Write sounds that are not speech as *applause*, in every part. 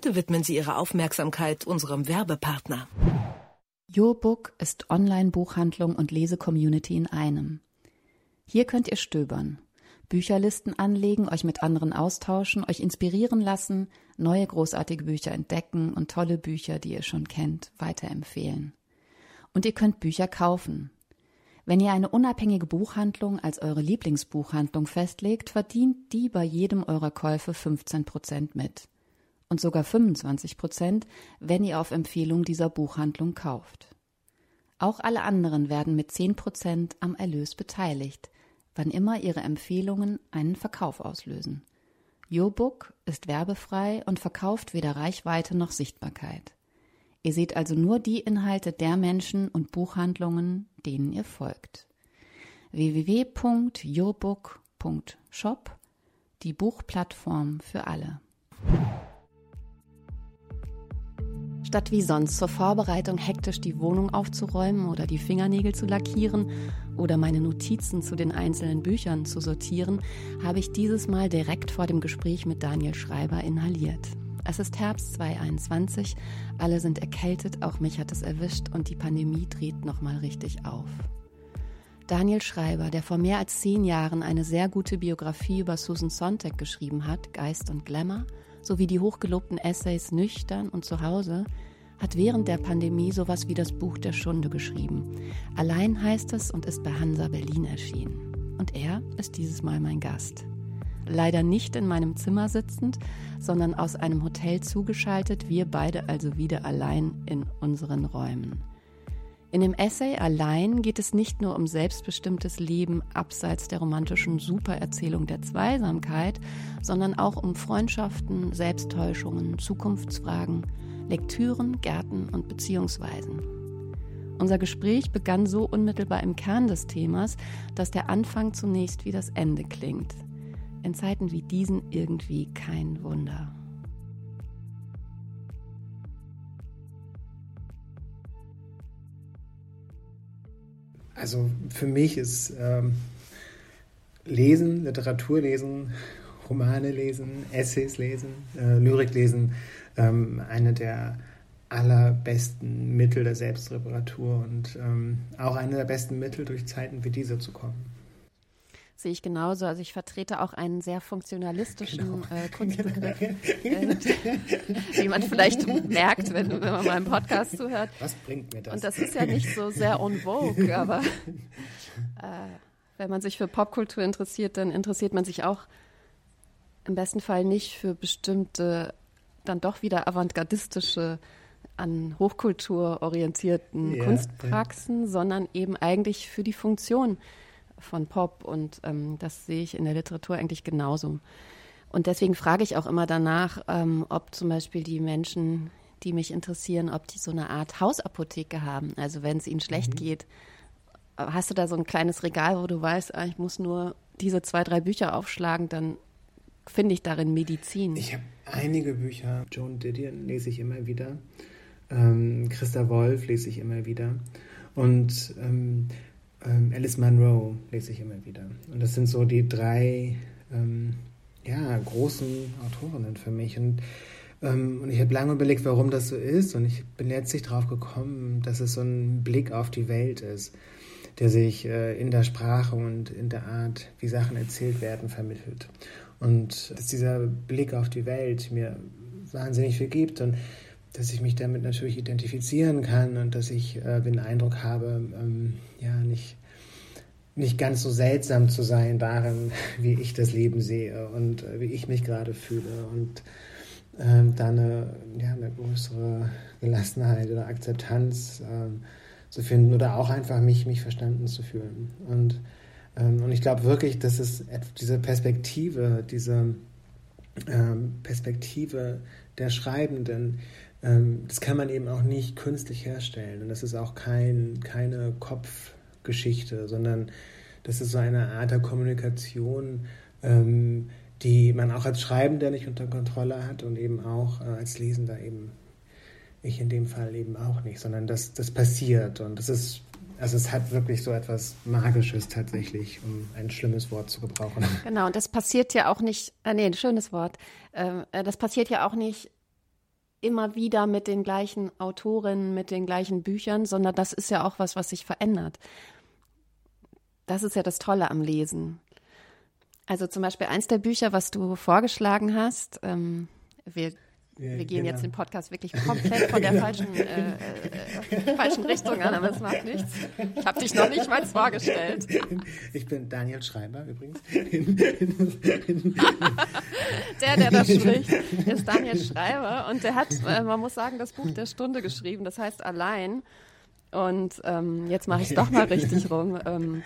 Bitte widmen Sie Ihre Aufmerksamkeit unserem Werbepartner. YourBook ist Online-Buchhandlung und Lese-Community in einem. Hier könnt ihr stöbern, Bücherlisten anlegen, euch mit anderen austauschen, euch inspirieren lassen, neue großartige Bücher entdecken und tolle Bücher, die ihr schon kennt, weiterempfehlen. Und ihr könnt Bücher kaufen. Wenn ihr eine unabhängige Buchhandlung als eure Lieblingsbuchhandlung festlegt, verdient die bei jedem eurer Käufe 15 Prozent mit und sogar 25 Prozent, wenn ihr auf Empfehlung dieser Buchhandlung kauft. Auch alle anderen werden mit 10 Prozent am Erlös beteiligt, wann immer ihre Empfehlungen einen Verkauf auslösen. YourBook ist werbefrei und verkauft weder Reichweite noch Sichtbarkeit. Ihr seht also nur die Inhalte der Menschen und Buchhandlungen, denen ihr folgt. www.yourbook.shop, die Buchplattform für alle. Statt wie sonst zur Vorbereitung hektisch die Wohnung aufzuräumen oder die Fingernägel zu lackieren oder meine Notizen zu den einzelnen Büchern zu sortieren, habe ich dieses Mal direkt vor dem Gespräch mit Daniel Schreiber inhaliert. Es ist Herbst 2021, alle sind erkältet, auch mich hat es erwischt und die Pandemie dreht nochmal richtig auf. Daniel Schreiber, der vor mehr als zehn Jahren eine sehr gute Biografie über Susan Sontag geschrieben hat, Geist und Glamour, sowie die hochgelobten Essays Nüchtern und Zuhause, hat während der Pandemie sowas wie das Buch der Stunde geschrieben. Allein heißt es und ist bei Hansa Berlin erschienen. Und er ist dieses Mal mein Gast. Leider nicht in meinem Zimmer sitzend, sondern aus einem Hotel zugeschaltet, wir beide also wieder allein in unseren Räumen. In dem Essay Allein geht es nicht nur um selbstbestimmtes Leben abseits der romantischen Supererzählung der Zweisamkeit, sondern auch um Freundschaften, Selbsttäuschungen, Zukunftsfragen, Lektüren, Gärten und Beziehungsweisen. Unser Gespräch begann so unmittelbar im Kern des Themas, dass der Anfang zunächst wie das Ende klingt. In Zeiten wie diesen irgendwie kein Wunder. Also für mich ist ähm, Lesen, Literatur lesen, Romane lesen, Essays lesen, äh, Lyrik lesen ähm, eine der allerbesten Mittel der Selbstreparatur und ähm, auch eine der besten Mittel, durch Zeiten wie diese zu kommen. Sehe ich genauso. Also ich vertrete auch einen sehr funktionalistischen genau. äh, *laughs* Kunstbegriff, äh, *laughs* wie man vielleicht merkt, wenn, wenn man meinem Podcast zuhört. Was bringt mir das? Und das ist ja nicht so sehr en vogue, *laughs* aber äh, wenn man sich für Popkultur interessiert, dann interessiert man sich auch im besten Fall nicht für bestimmte, dann doch wieder avantgardistische an Hochkultur orientierten ja, Kunstpraxen, ja. sondern eben eigentlich für die Funktion von Pop und ähm, das sehe ich in der Literatur eigentlich genauso. Und deswegen frage ich auch immer danach, ähm, ob zum Beispiel die Menschen, die mich interessieren, ob die so eine Art Hausapotheke haben. Also wenn es ihnen schlecht mhm. geht, hast du da so ein kleines Regal, wo du weißt, ah, ich muss nur diese zwei, drei Bücher aufschlagen, dann finde ich darin Medizin. Ich habe einige Bücher. Joan Didion lese ich immer wieder. Ähm, Christa Wolf lese ich immer wieder. Und ähm, ähm, Alice Munro lese ich immer wieder. Und das sind so die drei ähm, ja, großen Autorinnen für mich. Und, ähm, und ich habe lange überlegt, warum das so ist. Und ich bin letztlich darauf gekommen, dass es so ein Blick auf die Welt ist, der sich äh, in der Sprache und in der Art, wie Sachen erzählt werden, vermittelt. Und dass dieser Blick auf die Welt mir wahnsinnig viel gibt. Und dass ich mich damit natürlich identifizieren kann und dass ich äh, den Eindruck habe, ähm, ja, nicht, nicht ganz so seltsam zu sein darin, *laughs* wie ich das Leben sehe und äh, wie ich mich gerade fühle und ähm, da eine, ja, eine größere Gelassenheit oder Akzeptanz ähm, zu finden oder auch einfach mich, mich verstanden zu fühlen. Und, ähm, und ich glaube wirklich, dass es diese Perspektive, diese ähm, Perspektive der Schreibenden, das kann man eben auch nicht künstlich herstellen. Und das ist auch kein, keine Kopfgeschichte, sondern das ist so eine Art der Kommunikation, ähm, die man auch als Schreibender nicht unter Kontrolle hat und eben auch äh, als Lesender eben, ich in dem Fall eben auch nicht, sondern das, das passiert und das ist also es hat wirklich so etwas Magisches tatsächlich, um ein schlimmes Wort zu gebrauchen. Genau, und das passiert ja auch nicht, äh, nee, ein schönes Wort. Ähm, äh, das passiert ja auch nicht immer wieder mit den gleichen Autorinnen, mit den gleichen Büchern, sondern das ist ja auch was, was sich verändert. Das ist ja das Tolle am Lesen. Also zum Beispiel eins der Bücher, was du vorgeschlagen hast, ähm, wir wir gehen genau. jetzt den Podcast wirklich komplett von der *laughs* falschen, äh, äh, falschen Richtung an, aber es macht nichts. Ich habe dich noch nicht mal vorgestellt. Ich bin Daniel Schreiber übrigens. der, der da *laughs* spricht, ist Daniel Schreiber und der hat, äh, man muss sagen, das Buch der Stunde geschrieben, das heißt Allein. Und ähm, jetzt mache ich es doch mal richtig rum. Ähm,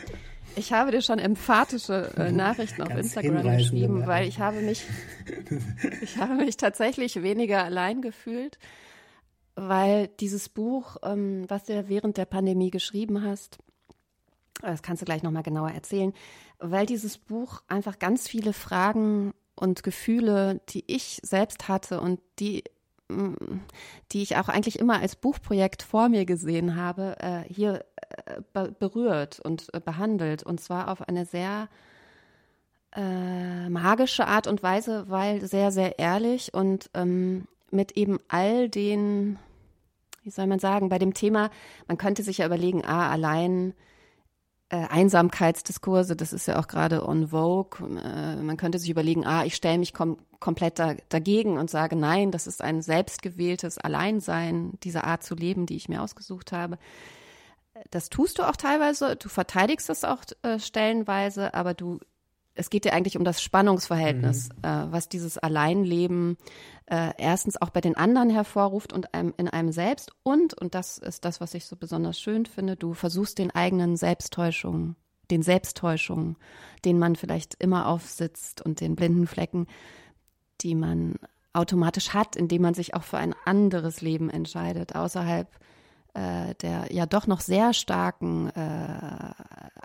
ich habe dir schon emphatische äh, Nachrichten auf Instagram geschrieben, weil ich habe mich, *laughs* ich habe mich tatsächlich weniger allein gefühlt, weil dieses Buch, ähm, was du ja während der Pandemie geschrieben hast, das kannst du gleich nochmal genauer erzählen, weil dieses Buch einfach ganz viele Fragen und Gefühle, die ich selbst hatte und die die ich auch eigentlich immer als Buchprojekt vor mir gesehen habe, äh, hier äh, berührt und äh, behandelt. Und zwar auf eine sehr magische Art und Weise, weil sehr, sehr ehrlich und ähm, mit eben all den, wie soll man sagen, bei dem Thema, man könnte sich ja überlegen, ah, allein äh, Einsamkeitsdiskurse, das ist ja auch gerade on vogue. Äh, man könnte sich überlegen, ah, ich stelle mich kom komplett da, dagegen und sage, nein, das ist ein selbstgewähltes Alleinsein, diese Art zu leben, die ich mir ausgesucht habe. Das tust du auch teilweise, du verteidigst das auch äh, stellenweise, aber du es geht dir eigentlich um das Spannungsverhältnis, mhm. äh, was dieses Alleinleben äh, erstens auch bei den anderen hervorruft und einem, in einem selbst und, und das ist das, was ich so besonders schön finde, du versuchst den eigenen Selbsttäuschungen, den Selbsttäuschungen, den man vielleicht immer aufsitzt und den blinden Flecken, die man automatisch hat, indem man sich auch für ein anderes Leben entscheidet, außerhalb äh, der ja doch noch sehr starken äh,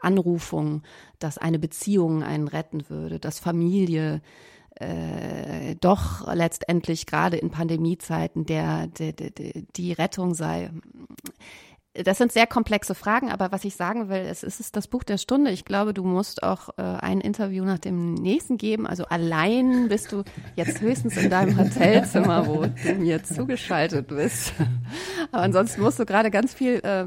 Anrufung, dass eine Beziehung einen retten würde, dass Familie äh, doch letztendlich gerade in Pandemiezeiten der, der, der, die Rettung sei das sind sehr komplexe Fragen, aber was ich sagen will, es ist das Buch der Stunde. Ich glaube, du musst auch äh, ein Interview nach dem nächsten geben. Also allein bist du jetzt höchstens in deinem Hotelzimmer, wo du mir zugeschaltet bist. Aber ansonsten musst du gerade ganz viel äh,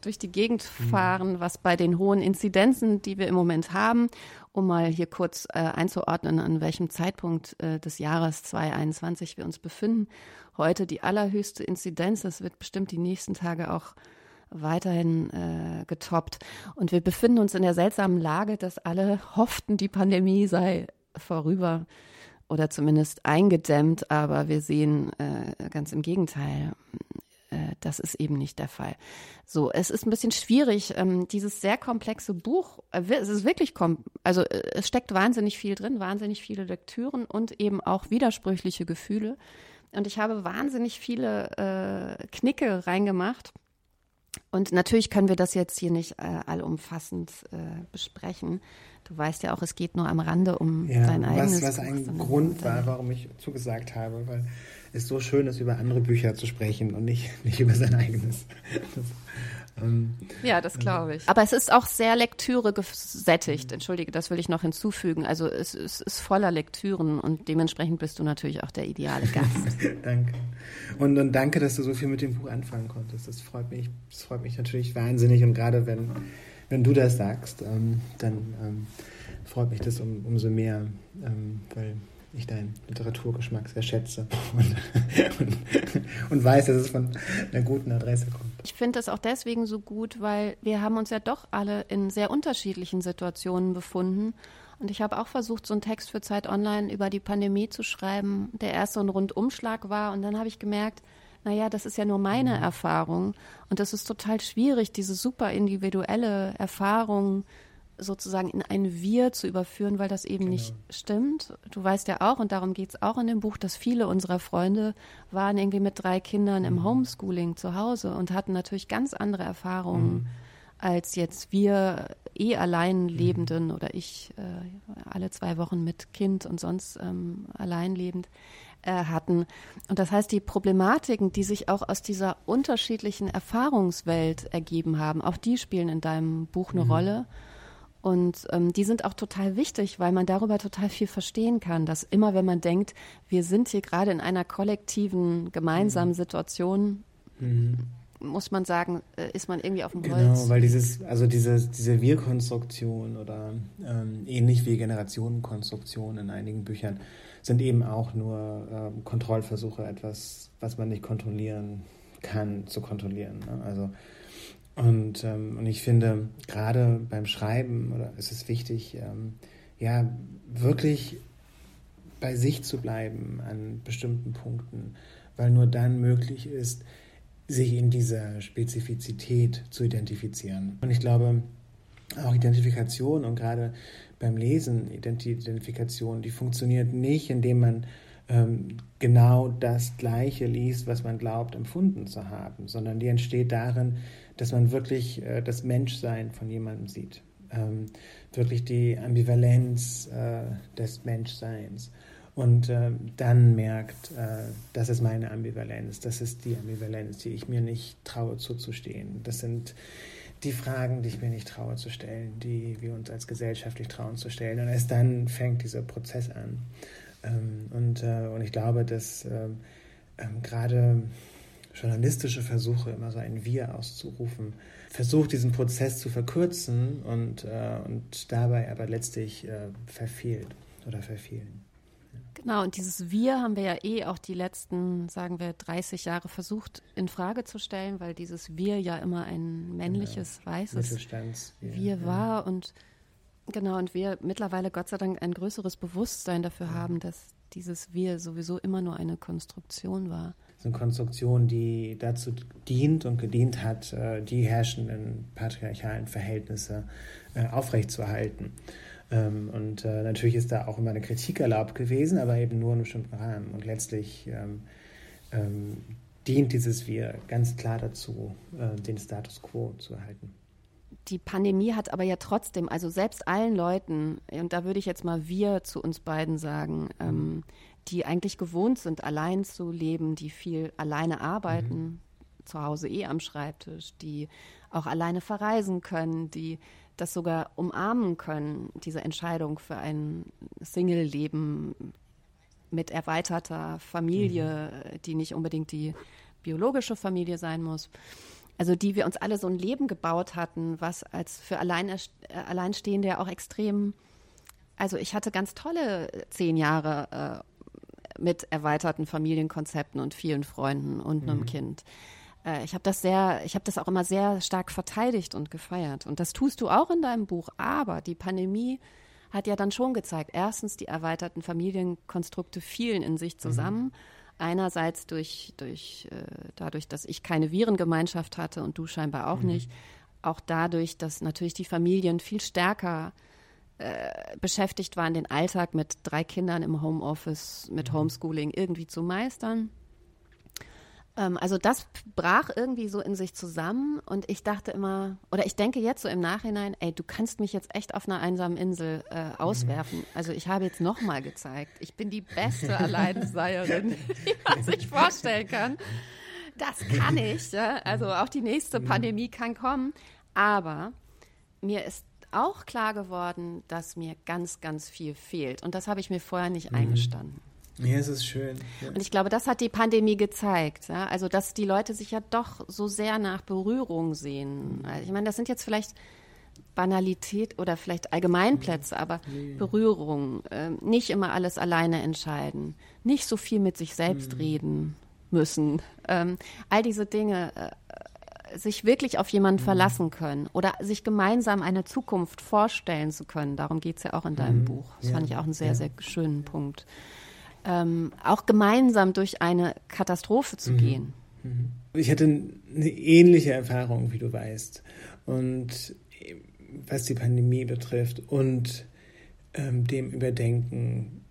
durch die Gegend fahren, was bei den hohen Inzidenzen, die wir im Moment haben, um mal hier kurz äh, einzuordnen, an welchem Zeitpunkt äh, des Jahres 2021 wir uns befinden. Heute die allerhöchste Inzidenz. Das wird bestimmt die nächsten Tage auch weiterhin äh, getoppt. Und wir befinden uns in der seltsamen Lage, dass alle hofften, die Pandemie sei vorüber oder zumindest eingedämmt, aber wir sehen äh, ganz im Gegenteil, äh, das ist eben nicht der Fall. So, es ist ein bisschen schwierig, ähm, dieses sehr komplexe Buch, äh, es ist wirklich, kom also äh, es steckt wahnsinnig viel drin, wahnsinnig viele Lektüren und eben auch widersprüchliche Gefühle. Und ich habe wahnsinnig viele äh, Knicke reingemacht und natürlich können wir das jetzt hier nicht äh, allumfassend äh, besprechen. Du weißt ja auch, es geht nur am Rande um ja, dein eigenes. Was, was ein Grund war, warum ich zugesagt habe, weil es so schön ist, über andere Bücher zu sprechen und nicht, nicht über sein eigenes. Das, ja, das glaube ich. Aber es ist auch sehr Lektüre gesättigt. Entschuldige, das will ich noch hinzufügen. Also es, es ist voller Lektüren und dementsprechend bist du natürlich auch der ideale Gast. *laughs* danke. Und, und danke, dass du so viel mit dem Buch anfangen konntest. Das freut mich, das freut mich natürlich wahnsinnig. Und gerade wenn, wenn du das sagst, ähm, dann ähm, freut mich das um, umso mehr, ähm, weil ich deinen Literaturgeschmack sehr schätze und, *laughs* und, und, weiß, dass es von einer guten Adresse kommt. Ich finde das auch deswegen so gut, weil wir haben uns ja doch alle in sehr unterschiedlichen Situationen befunden. Und ich habe auch versucht, so einen Text für Zeit Online über die Pandemie zu schreiben, der erst so ein Rundumschlag war. Und dann habe ich gemerkt, naja, das ist ja nur meine mhm. Erfahrung. Und das ist total schwierig, diese super individuelle Erfahrung sozusagen in ein Wir zu überführen, weil das eben genau. nicht stimmt. Du weißt ja auch, und darum geht es auch in dem Buch, dass viele unserer Freunde waren irgendwie mit drei Kindern im mhm. Homeschooling zu Hause und hatten natürlich ganz andere Erfahrungen mhm. als jetzt wir eh allein. Lebenden mhm. oder ich äh, alle zwei Wochen mit Kind und sonst ähm, allein lebend äh, hatten. Und das heißt, die Problematiken, die sich auch aus dieser unterschiedlichen Erfahrungswelt ergeben haben, auch die spielen in deinem Buch eine mhm. Rolle. Und ähm, die sind auch total wichtig, weil man darüber total viel verstehen kann, dass immer, wenn man denkt, wir sind hier gerade in einer kollektiven, gemeinsamen mhm. Situation, mhm. muss man sagen, äh, ist man irgendwie auf dem genau, Holz. Genau, weil dieses, also diese, diese Wir-Konstruktion oder ähm, ähnlich wie Generationenkonstruktion in einigen Büchern sind eben auch nur ähm, Kontrollversuche, etwas, was man nicht kontrollieren kann, zu kontrollieren. Ne? Also und, ähm, und ich finde, gerade beim Schreiben oder ist es wichtig, ähm, ja, wirklich bei sich zu bleiben an bestimmten Punkten, weil nur dann möglich ist, sich in dieser Spezifizität zu identifizieren. Und ich glaube, auch Identifikation und gerade beim Lesen Identifikation, die funktioniert nicht, indem man ähm, genau das Gleiche liest, was man glaubt, empfunden zu haben, sondern die entsteht darin, dass man wirklich äh, das Menschsein von jemandem sieht. Ähm, wirklich die Ambivalenz äh, des Menschseins. Und äh, dann merkt, äh, das ist meine Ambivalenz, das ist die Ambivalenz, die ich mir nicht traue zuzustehen. Das sind die Fragen, die ich mir nicht traue zu stellen, die wir uns als Gesellschaft nicht trauen zu stellen. Und erst dann fängt dieser Prozess an. Ähm, und, äh, und ich glaube, dass ähm, ähm, gerade journalistische Versuche, immer so ein Wir auszurufen, versucht, diesen Prozess zu verkürzen und, äh, und dabei aber letztlich äh, verfehlt oder verfehlen. Genau, und dieses Wir haben wir ja eh auch die letzten, sagen wir, 30 Jahre versucht in Frage zu stellen, weil dieses Wir ja immer ein männliches, genau. weißes Wir ja. war und genau, und wir mittlerweile Gott sei Dank ein größeres Bewusstsein dafür ja. haben, dass dieses Wir sowieso immer nur eine Konstruktion war ist eine Konstruktion, die dazu dient und gedient hat, äh, die herrschenden patriarchalen Verhältnisse äh, aufrechtzuerhalten. Ähm, und äh, natürlich ist da auch immer eine Kritik erlaubt gewesen, aber eben nur in einem bestimmten Rahmen. Und letztlich ähm, ähm, dient dieses Wir ganz klar dazu, den Status quo zu erhalten die Pandemie hat aber ja trotzdem, also selbst allen Leuten, und da würde ich jetzt mal wir zu uns beiden sagen, ähm, die eigentlich gewohnt sind, allein zu leben, die viel alleine arbeiten, mhm. zu Hause eh am Schreibtisch, die auch alleine verreisen können, die das sogar umarmen können, diese Entscheidung für ein Single-Leben mit erweiterter Familie, mhm. die nicht unbedingt die biologische Familie sein muss. Also die wir uns alle so ein Leben gebaut hatten, was als für Alleine, äh, Alleinstehende ja auch extrem, also ich hatte ganz tolle zehn Jahre äh, mit erweiterten Familienkonzepten und vielen Freunden und einem mhm. Kind. Äh, ich habe das sehr, ich habe das auch immer sehr stark verteidigt und gefeiert. Und das tust du auch in deinem Buch. Aber die Pandemie hat ja dann schon gezeigt, erstens, die erweiterten Familienkonstrukte fielen in sich zusammen. Mhm. Einerseits durch, durch, äh, dadurch, dass ich keine Virengemeinschaft hatte und du scheinbar auch mhm. nicht. Auch dadurch, dass natürlich die Familien viel stärker äh, beschäftigt waren, den Alltag mit drei Kindern im Homeoffice, mit mhm. Homeschooling irgendwie zu meistern. Ähm, also das brach irgendwie so in sich zusammen und ich dachte immer, oder ich denke jetzt so im Nachhinein, ey, du kannst mich jetzt echt auf einer einsamen Insel äh, mhm. auswerfen. Mhm. Also ich habe jetzt nochmal gezeigt, ich bin die beste *laughs* Alleinseierin, *laughs* die man sich vorstellen kann. Das kann ich. Ja? Also auch die nächste mhm. Pandemie kann kommen. Aber mir ist auch klar geworden, dass mir ganz, ganz viel fehlt. Und das habe ich mir vorher nicht mhm. eingestanden. Ja, es ist schön. Ja. Und ich glaube, das hat die Pandemie gezeigt. Ja? Also, dass die Leute sich ja doch so sehr nach Berührung sehen. Also, ich meine, das sind jetzt vielleicht Banalität oder vielleicht Allgemeinplätze, aber nee. Berührung, äh, nicht immer alles alleine entscheiden, nicht so viel mit sich selbst mhm. reden müssen. Ähm, all diese Dinge äh, sich wirklich auf jemanden mhm. verlassen können oder sich gemeinsam eine Zukunft vorstellen zu können. Darum geht es ja auch in deinem mhm. Buch. Das ja. fand ich auch einen sehr, ja. sehr schönen Punkt. Ähm, auch gemeinsam durch eine Katastrophe zu mhm. gehen. Mhm. Ich hatte eine ähnliche Erfahrung, wie du weißt. Und was die Pandemie betrifft und ähm, dem Überdenken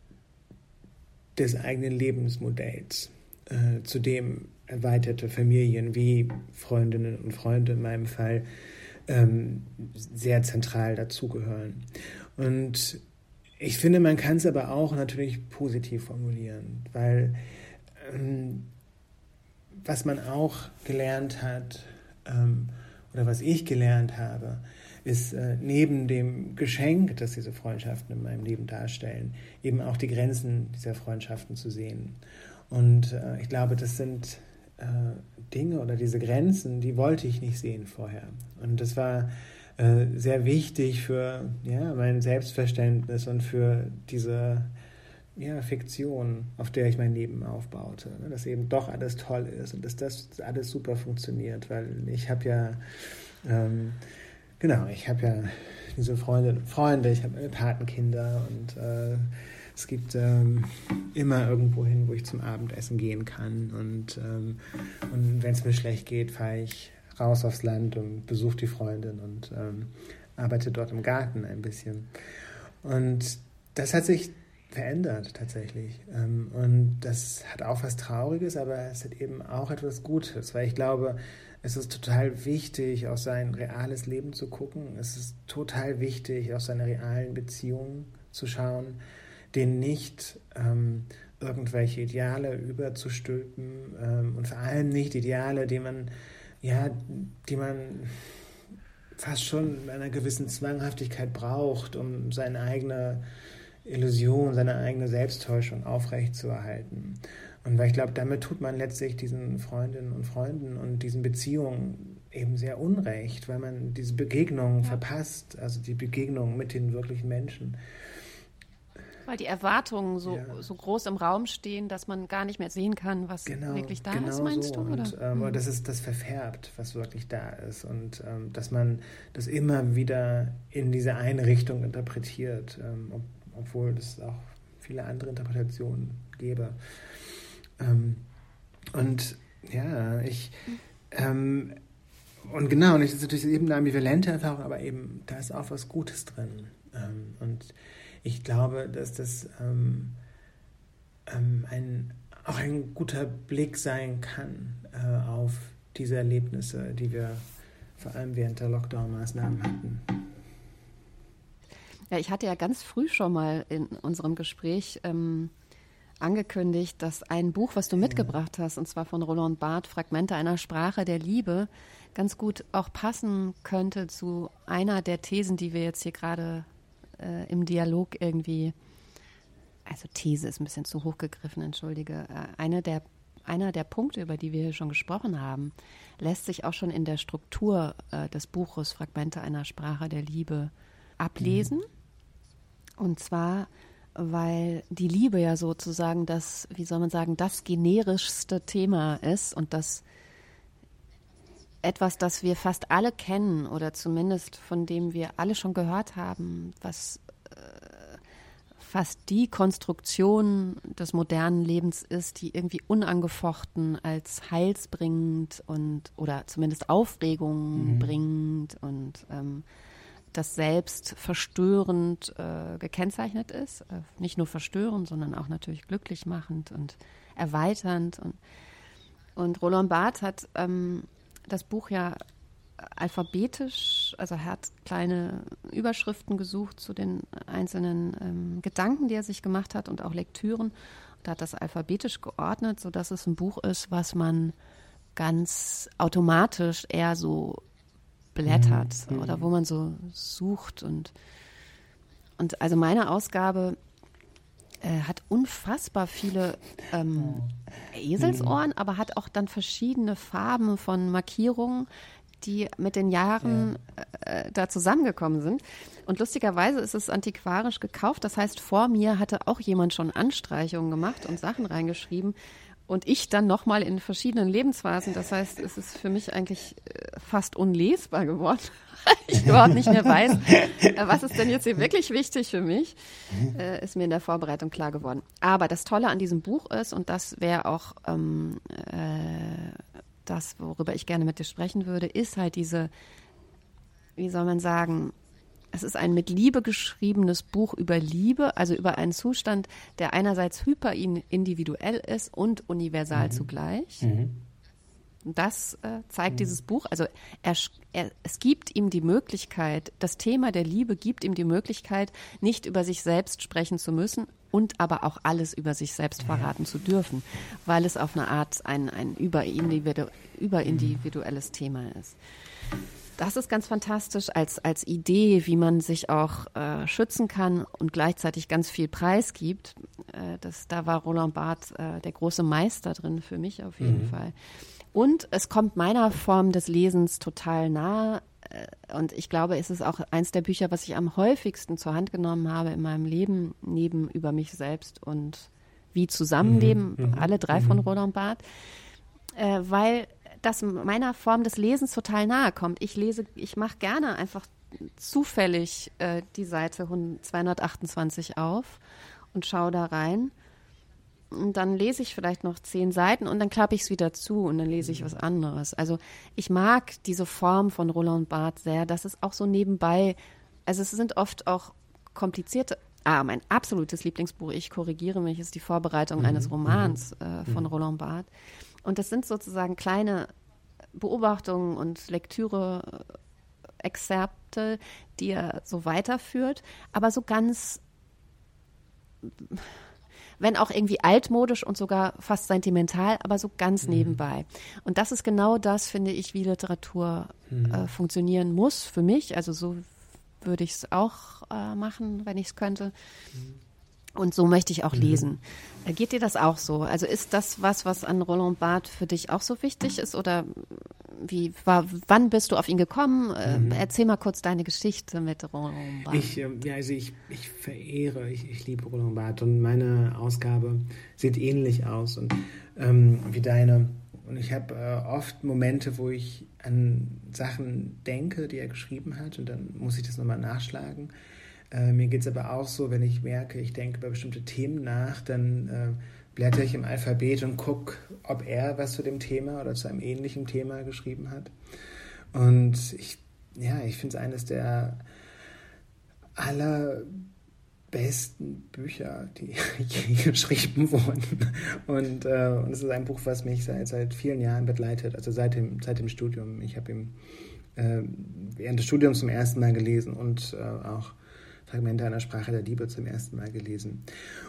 des eigenen Lebensmodells, äh, zu dem erweiterte Familien wie Freundinnen und Freunde in meinem Fall ähm, sehr zentral dazugehören. Und ich finde, man kann es aber auch natürlich positiv formulieren, weil ähm, was man auch gelernt hat ähm, oder was ich gelernt habe, ist äh, neben dem Geschenk, das diese Freundschaften in meinem Leben darstellen, eben auch die Grenzen dieser Freundschaften zu sehen. Und äh, ich glaube, das sind Dinge oder diese Grenzen, die wollte ich nicht sehen vorher. Und das war äh, sehr wichtig für ja, mein Selbstverständnis und für diese ja, Fiktion, auf der ich mein Leben aufbaute. Ne? Dass eben doch alles toll ist und dass das alles super funktioniert, weil ich habe ja ähm, Genau, ich habe ja diese Freunde, Freunde, ich habe meine Patenkinder und äh, es gibt ähm, immer irgendwo hin, wo ich zum Abendessen gehen kann. Und, ähm, und wenn es mir schlecht geht, fahre ich raus aufs Land und besuche die Freundin und ähm, arbeite dort im Garten ein bisschen. Und das hat sich verändert tatsächlich. Ähm, und das hat auch was Trauriges, aber es hat eben auch etwas Gutes, weil ich glaube, es ist total wichtig, auf sein reales Leben zu gucken. Es ist total wichtig, auf seine realen Beziehungen zu schauen, denen nicht ähm, irgendwelche Ideale überzustülpen ähm, und vor allem nicht Ideale, die man, ja, die man fast schon mit einer gewissen Zwanghaftigkeit braucht, um seine eigene Illusion, seine eigene Selbsttäuschung aufrechtzuerhalten. Und weil ich glaube, damit tut man letztlich diesen Freundinnen und Freunden und diesen Beziehungen eben sehr unrecht, weil man diese Begegnungen ja. verpasst, also die Begegnungen mit den wirklichen Menschen. Weil die Erwartungen so, ja. so groß im Raum stehen, dass man gar nicht mehr sehen kann, was genau, wirklich da genau ist, meinst so. du? Oder? Und, ähm, mhm. das ist das verfärbt, was wirklich da ist. Und ähm, dass man das immer wieder in diese eine Richtung interpretiert, ähm, ob, obwohl es auch viele andere Interpretationen gäbe. Ähm, und ja, ich. Ähm, und genau, und es ist natürlich eben eine ambivalente Erfahrung, aber eben da ist auch was Gutes drin. Ähm, und ich glaube, dass das ähm, ähm, ein, auch ein guter Blick sein kann äh, auf diese Erlebnisse, die wir vor allem während der Lockdown-Maßnahmen hatten. Ja, ich hatte ja ganz früh schon mal in unserem Gespräch ähm, angekündigt, dass ein Buch, was du mitgebracht hast, und zwar von Roland Barth, Fragmente einer Sprache der Liebe, ganz gut auch passen könnte zu einer der Thesen, die wir jetzt hier gerade äh, im Dialog irgendwie, also These ist ein bisschen zu hoch gegriffen, entschuldige, äh, eine der, einer der Punkte, über die wir hier schon gesprochen haben, lässt sich auch schon in der Struktur äh, des Buches Fragmente einer Sprache der Liebe ablesen. Mhm. Und zwar weil die Liebe ja sozusagen das, wie soll man sagen, das generischste Thema ist und das etwas, das wir fast alle kennen oder zumindest von dem wir alle schon gehört haben, was äh, fast die Konstruktion des modernen Lebens ist, die irgendwie unangefochten als heilsbringend und oder zumindest Aufregung mhm. bringt und ähm, das selbst verstörend äh, gekennzeichnet ist. Äh, nicht nur verstörend, sondern auch natürlich glücklich machend und erweiternd. Und, und Roland Barth hat ähm, das Buch ja alphabetisch, also er hat kleine Überschriften gesucht zu den einzelnen ähm, Gedanken, die er sich gemacht hat und auch Lektüren und hat das alphabetisch geordnet, sodass es ein Buch ist, was man ganz automatisch eher so blättert mhm. oder wo man so sucht und und also meine Ausgabe äh, hat unfassbar viele ähm, oh. Eselsohren, aber hat auch dann verschiedene Farben von Markierungen, die mit den Jahren ja. äh, da zusammengekommen sind. Und lustigerweise ist es antiquarisch gekauft. Das heißt, vor mir hatte auch jemand schon Anstreichungen gemacht und Sachen reingeschrieben, und ich dann nochmal in verschiedenen Lebensphasen. Das heißt, es ist für mich eigentlich äh, fast unlesbar geworden. *laughs* ich überhaupt nicht mehr weiß, äh, was ist denn jetzt hier wirklich wichtig für mich, äh, ist mir in der Vorbereitung klar geworden. Aber das Tolle an diesem Buch ist, und das wäre auch ähm, äh, das, worüber ich gerne mit dir sprechen würde, ist halt diese, wie soll man sagen, Es ist ein mit Liebe geschriebenes Buch über Liebe, also über einen Zustand, der einerseits hyperindividuell ist und universal mhm. zugleich. Mhm. Das äh, zeigt mhm. dieses Buch. Also er, er, es gibt ihm die Möglichkeit, das Thema der Liebe gibt ihm die Möglichkeit, nicht über sich selbst sprechen zu müssen und aber auch alles über sich selbst verraten zu dürfen, weil es auf eine Art ein, ein überindividu überindividuelles Thema ist. Das ist ganz fantastisch als, als Idee, wie man sich auch äh, schützen kann und gleichzeitig ganz viel Preis gibt. Äh, das, da war Roland Barth äh, der große Meister drin, für mich auf jeden mhm. Fall. Und es kommt meiner Form des Lesens total nahe. Äh, und ich glaube, es ist auch eins der Bücher, was ich am häufigsten zur Hand genommen habe in meinem Leben, neben über mich selbst und wie Zusammenleben, mhm, mhm alle drei mhm. von Roland Barth, äh, weil das meiner Form des Lesens total nahe kommt. Ich lese, ich mache gerne einfach zufällig äh, die Seite 228 auf und schaue da rein und dann lese ich vielleicht noch zehn Seiten und dann klappe ich es wieder zu und dann lese ich was anderes. Also ich mag diese Form von Roland Barth sehr, dass es auch so nebenbei, also es sind oft auch komplizierte, ah, mein absolutes Lieblingsbuch, ich korrigiere mich, ist die Vorbereitung mhm. eines Romans mhm. äh, von mhm. Roland Barth. Und das sind sozusagen kleine Beobachtungen und Lektüre, Exzerpte, die er so weiterführt, aber so ganz wenn auch irgendwie altmodisch und sogar fast sentimental, aber so ganz mhm. nebenbei. Und das ist genau das, finde ich, wie Literatur mhm. äh, funktionieren muss für mich. Also so würde ich es auch äh, machen, wenn ich es könnte. Mhm. Und so möchte ich auch mhm. lesen. Äh, geht dir das auch so? Also ist das was, was an Roland Barth für dich auch so wichtig ist? Oder wie war, wann bist du auf ihn gekommen? Äh, mhm. Erzähl mal kurz deine Geschichte mit Roland Barth. Ich, ähm, ja, also ich, ich verehre, ich, ich liebe Roland Barth und meine Ausgabe sieht ähnlich aus und ähm, wie deine. Und ich habe äh, oft Momente, wo ich an Sachen denke, die er geschrieben hat, und dann muss ich das nochmal nachschlagen. Äh, mir geht es aber auch so, wenn ich merke, ich denke über bestimmte Themen nach, dann äh, blätter ich im Alphabet und gucke, ob er was zu dem Thema oder zu einem ähnlichen Thema geschrieben hat. Und ich, ja, ich finde es eines der allerbesten Bücher, die *laughs* je geschrieben wurden. Und, äh, und es ist ein Buch, was mich seit, seit vielen Jahren begleitet, also seit dem, seit dem Studium. Ich habe ihn äh, während des Studiums zum ersten Mal gelesen und äh, auch Fragmente einer Sprache der Liebe zum ersten Mal gelesen.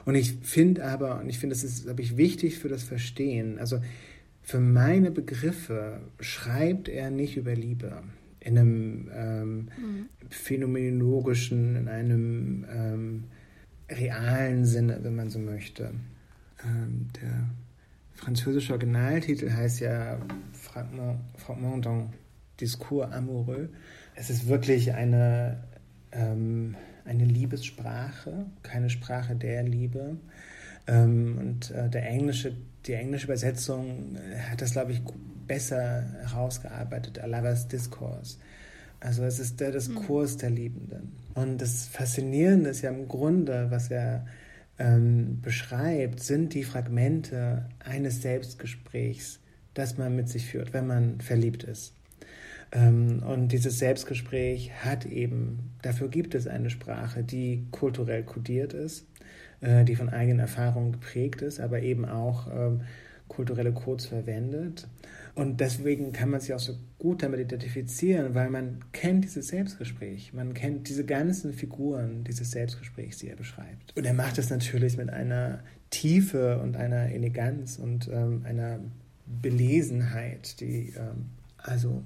Und ich finde aber, und ich finde, das ist, glaube ich, wichtig für das Verstehen, also für meine Begriffe schreibt er nicht über Liebe in einem ähm, mhm. phänomenologischen, in einem ähm, realen Sinne, wenn man so möchte. Ähm, der französische Originaltitel heißt ja Fragment, Fragment d'un Discours amoureux. Es ist wirklich eine ähm, eine Liebessprache, keine Sprache der Liebe. Ähm, und äh, der englische, die englische Übersetzung äh, hat das, glaube ich, besser herausgearbeitet, A Lover's Discourse. Also es ist der Diskurs mhm. der Liebenden. Und das Faszinierende ist ja im Grunde, was er ähm, beschreibt, sind die Fragmente eines Selbstgesprächs, das man mit sich führt, wenn man verliebt ist. Ähm, und dieses Selbstgespräch hat eben, dafür gibt es eine Sprache, die kulturell kodiert ist, äh, die von eigenen Erfahrungen geprägt ist, aber eben auch ähm, kulturelle Codes verwendet. Und deswegen kann man sich auch so gut damit identifizieren, weil man kennt dieses Selbstgespräch, man kennt diese ganzen Figuren dieses Selbstgesprächs, die er beschreibt. Und er macht es natürlich mit einer Tiefe und einer Eleganz und ähm, einer Belesenheit, die ähm, also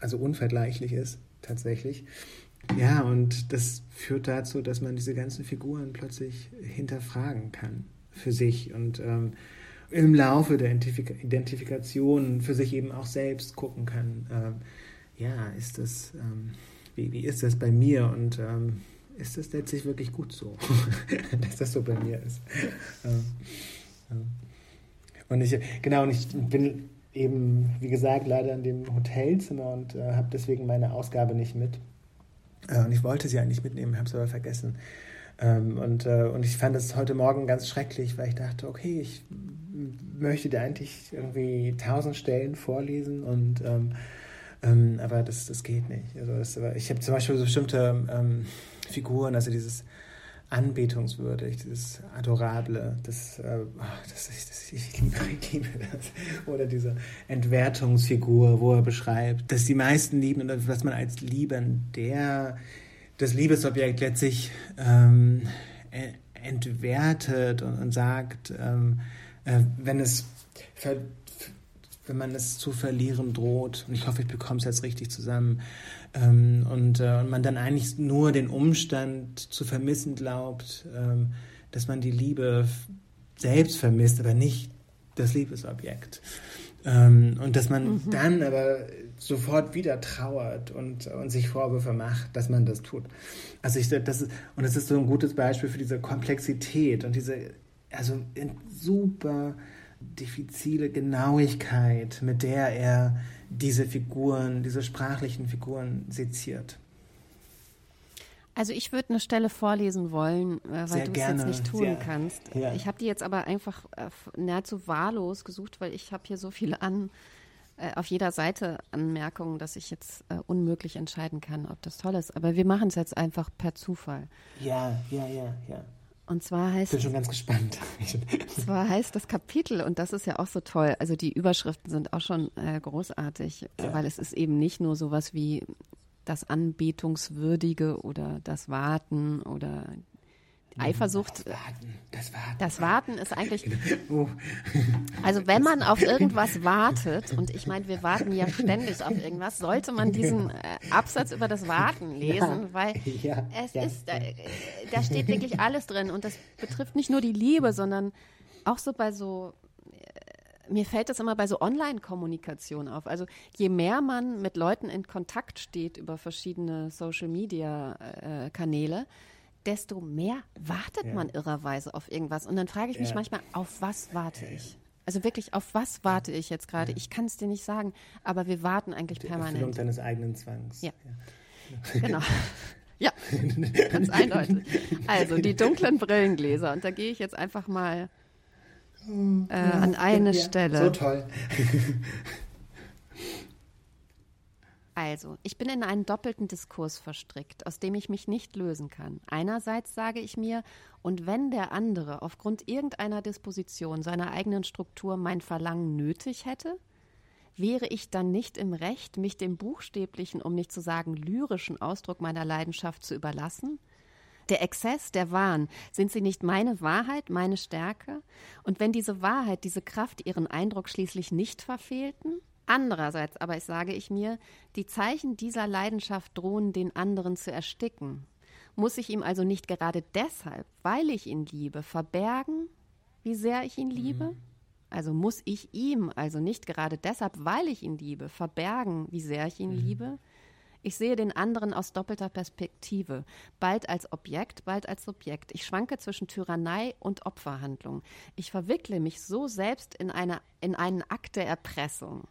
also unvergleichlich ist, tatsächlich. Ja, und das führt dazu, dass man diese ganzen Figuren plötzlich hinterfragen kann für sich und ähm, im Laufe der Identifikation für sich eben auch selbst gucken kann. Ähm, ja, ist das, ähm, wie, wie ist das bei mir und ähm, ist das letztlich wirklich gut so, *laughs* dass das so bei mir ist? Und ich, genau, und ich bin eben, wie gesagt, leider in dem Hotelzimmer und äh, habe deswegen meine Ausgabe nicht mit. Äh, und ich wollte sie eigentlich mitnehmen, habe es aber vergessen. Ähm, und, äh, und ich fand es heute Morgen ganz schrecklich, weil ich dachte, okay, ich möchte dir eigentlich irgendwie tausend Stellen vorlesen und ähm, Ähm, aber das, das geht nicht. Also das, ich habe zum Beispiel so bestimmte ähm, Figuren, also dieses anbetungswürdig, dieses Adorable, das, äh, das, das, ich, liebe, ich liebe das. Oder diese Entwertungsfigur, wo er beschreibt, dass die meisten lieben und was man als Liebender, das Liebesobjekt letztlich ähm, entwertet und, und sagt, ähm, äh, wenn es wenn man es zu verlieren droht, und ich hoffe, ich bekomme es jetzt richtig zusammen, ähm, und, äh, und man dann eigentlich nur den Umstand zu vermissen glaubt, ähm, dass man die Liebe selbst vermisst, aber nicht das Liebesobjekt. Ähm, und dass man mhm. dann aber sofort wieder trauert und, und sich Vorwürfe macht, dass man das tut. Also ich, das ist, und das ist so ein gutes Beispiel für diese Komplexität und diese, also super diffizile Genauigkeit, mit der er diese Figuren, diese sprachlichen Figuren seziert. Also ich würde eine Stelle vorlesen wollen, äh, weil du es jetzt nicht tun Sehr, kannst. Ja. Ich habe die jetzt aber einfach äh, nahezu wahllos gesucht, weil ich habe hier so viele an äh, auf jeder Seite Anmerkungen, dass ich jetzt äh, unmöglich entscheiden kann, ob das toll ist. Aber wir machen es jetzt einfach per Zufall. Ja, ja, ja, ja. Und zwar heißt. Bin schon ganz gespannt. *laughs* zwar heißt das Kapitel, und das ist ja auch so toll, also die Überschriften sind auch schon äh, großartig, ja. weil es ist eben nicht nur sowas wie das Anbetungswürdige oder das Warten oder Eifersucht. Das Warten, das Warten. Das Warten ist eigentlich. *laughs* Oh. Also wenn man auf irgendwas wartet, und ich meine, wir warten ja ständig auf irgendwas, sollte man diesen äh, Absatz über das Warten *laughs* lesen, ja, weil ja, es ja, ist, da, da steht wirklich alles drin. Und das betrifft nicht nur die Liebe, sondern auch so bei so äh, mir fällt das immer bei so Online-Kommunikation auf. Also je mehr man mit Leuten in Kontakt steht über verschiedene Social-Media-Kanäle, äh, desto mehr wartet ja. man irrerweise auf irgendwas. Und dann frage ich mich ja. manchmal, auf was warte ich? Also wirklich, auf was warte ich jetzt gerade? Ich kann es dir nicht sagen, aber wir warten eigentlich Die permanent. Erfüllung deines eigenen Zwangs. Ja. *laughs* Genau. Ja, ganz eindeutig. Also die dunklen Brillengläser. Und da gehe ich jetzt einfach mal *laughs* äh, an eine Stelle. So toll. *laughs* Also, ich bin in einen doppelten Diskurs verstrickt, aus dem ich mich nicht lösen kann. Einerseits sage ich mir, und wenn der andere aufgrund irgendeiner Disposition seiner eigenen Struktur mein Verlangen nötig hätte, wäre ich dann nicht im Recht, mich dem buchstäblichen, um nicht zu sagen lyrischen Ausdruck meiner Leidenschaft zu überlassen? Der Exzess, der Wahn, sind sie nicht meine Wahrheit, meine Stärke? Und wenn diese Wahrheit, diese Kraft ihren Eindruck schließlich nicht verfehlten? Andererseits aber sage ich mir, die Zeichen dieser Leidenschaft drohen den anderen zu ersticken. Muss ich ihm also nicht gerade deshalb, weil ich ihn liebe, verbergen, wie sehr ich ihn liebe? Mhm. Also muss ich ihm also nicht gerade deshalb, weil ich ihn liebe, verbergen, wie sehr ich ihn mhm. liebe? Ich sehe den anderen aus doppelter Perspektive, bald als Objekt, bald als Subjekt. Ich schwanke zwischen Tyrannei und Opferhandlung. Ich verwickle mich so selbst in, eine, in einen Akt der Erpressung.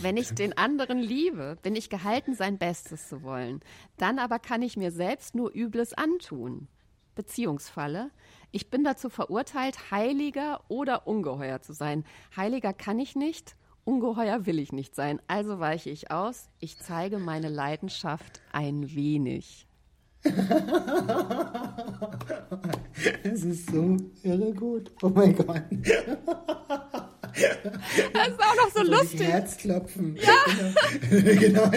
Wenn ich den anderen liebe, bin ich gehalten, sein Bestes zu wollen. Dann aber kann ich mir selbst nur Übles antun. Beziehungsfalle. Ich bin dazu verurteilt, Heiliger oder Ungeheuer zu sein. Heiliger kann ich nicht, Ungeheuer will ich nicht sein. Also weiche ich aus. Ich zeige meine Leidenschaft ein wenig. *laughs* Es ist so irre gut. Oh mein Gott. *laughs* *laughs* Das ist auch noch so lustig. Herzklopfen. Ja. *laughs* genau. *laughs*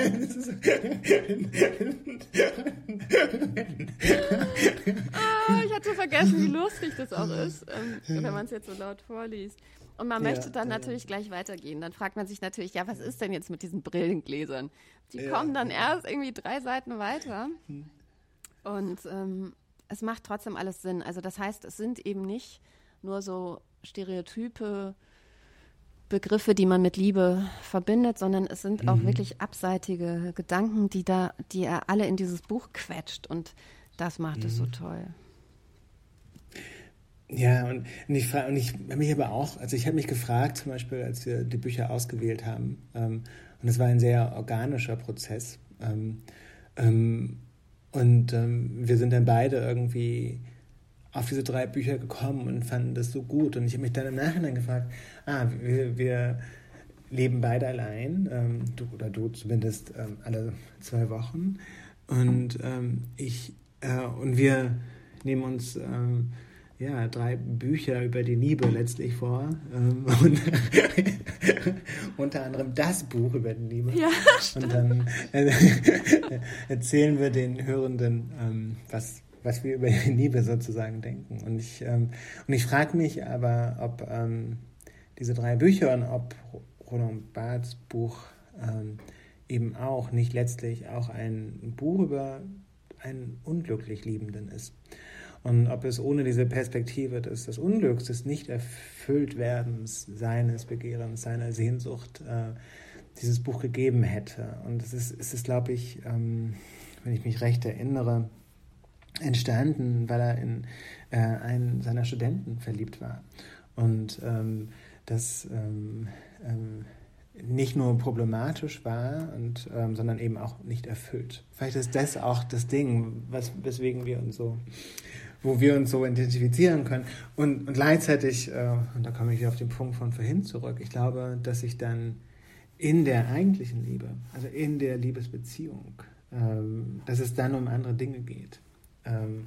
ah, ich hatte vergessen, wie lustig das auch ist, ähm, wenn man es jetzt so laut vorliest. Und man ja, möchte dann ja. natürlich gleich weitergehen. Dann fragt man sich natürlich, ja, was ist denn jetzt mit diesen Brillengläsern? Die ja. kommen dann erst irgendwie drei Seiten weiter. Und ähm, es macht trotzdem alles Sinn. Also das heißt, es sind eben nicht nur so Stereotype, Begriffe, die man mit Liebe verbindet, sondern es sind auch mhm. wirklich abseitige Gedanken, die da, die er alle in dieses Buch quetscht und das macht mhm. es so mhm. toll. Ja, und, und ich frage, und ich habe mich aber auch, also ich habe mich gefragt, zum Beispiel, als wir die Bücher ausgewählt haben, ähm, und es war ein sehr organischer Prozess. Ähm, ähm, und ähm, wir sind dann beide irgendwie auf diese drei Bücher gekommen und fanden das so gut. Und ich habe mich dann im Nachhinein gefragt, ah, wir, wir, leben beide allein, ähm, du oder du zumindest ähm, alle zwei Wochen. Und ähm, ich äh, und wir nehmen uns ähm, ja, drei Bücher über die Liebe letztlich vor. Ähm, *laughs* und *laughs* unter anderem das Buch über die Liebe. Ja, und dann äh, *laughs* erzählen wir den Hörenden, ähm, was, was wir über *laughs* Liebe sozusagen denken. Und ich, ähm, und ich frage mich aber, ob ähm, diese drei Bücher und ob Roland Barths Buch ähm, eben auch nicht letztlich auch ein Buch über einen unglücklich Liebenden ist. Und ob es ohne diese Perspektive des, des Unglücks, des Nicht-Erfülltwerdens seines Begehrens, seiner Sehnsucht, äh, dieses Buch gegeben hätte. Und es ist, es ist glaube ich, ähm, wenn ich mich recht erinnere, entstanden, weil er in äh, einen seiner Studenten verliebt war. Und ähm, das ähm, ähm nicht nur problematisch war, und, ähm, sondern eben auch nicht erfüllt. Vielleicht ist das auch das Ding, was, weswegen wir uns so wo wir uns so identifizieren können. Und, und gleichzeitig, äh, und da komme ich wieder auf den Punkt von vorhin zurück, ich glaube, dass ich dann in der eigentlichen Liebe, also in der Liebesbeziehung, ähm, dass es dann um andere Dinge geht. Ähm,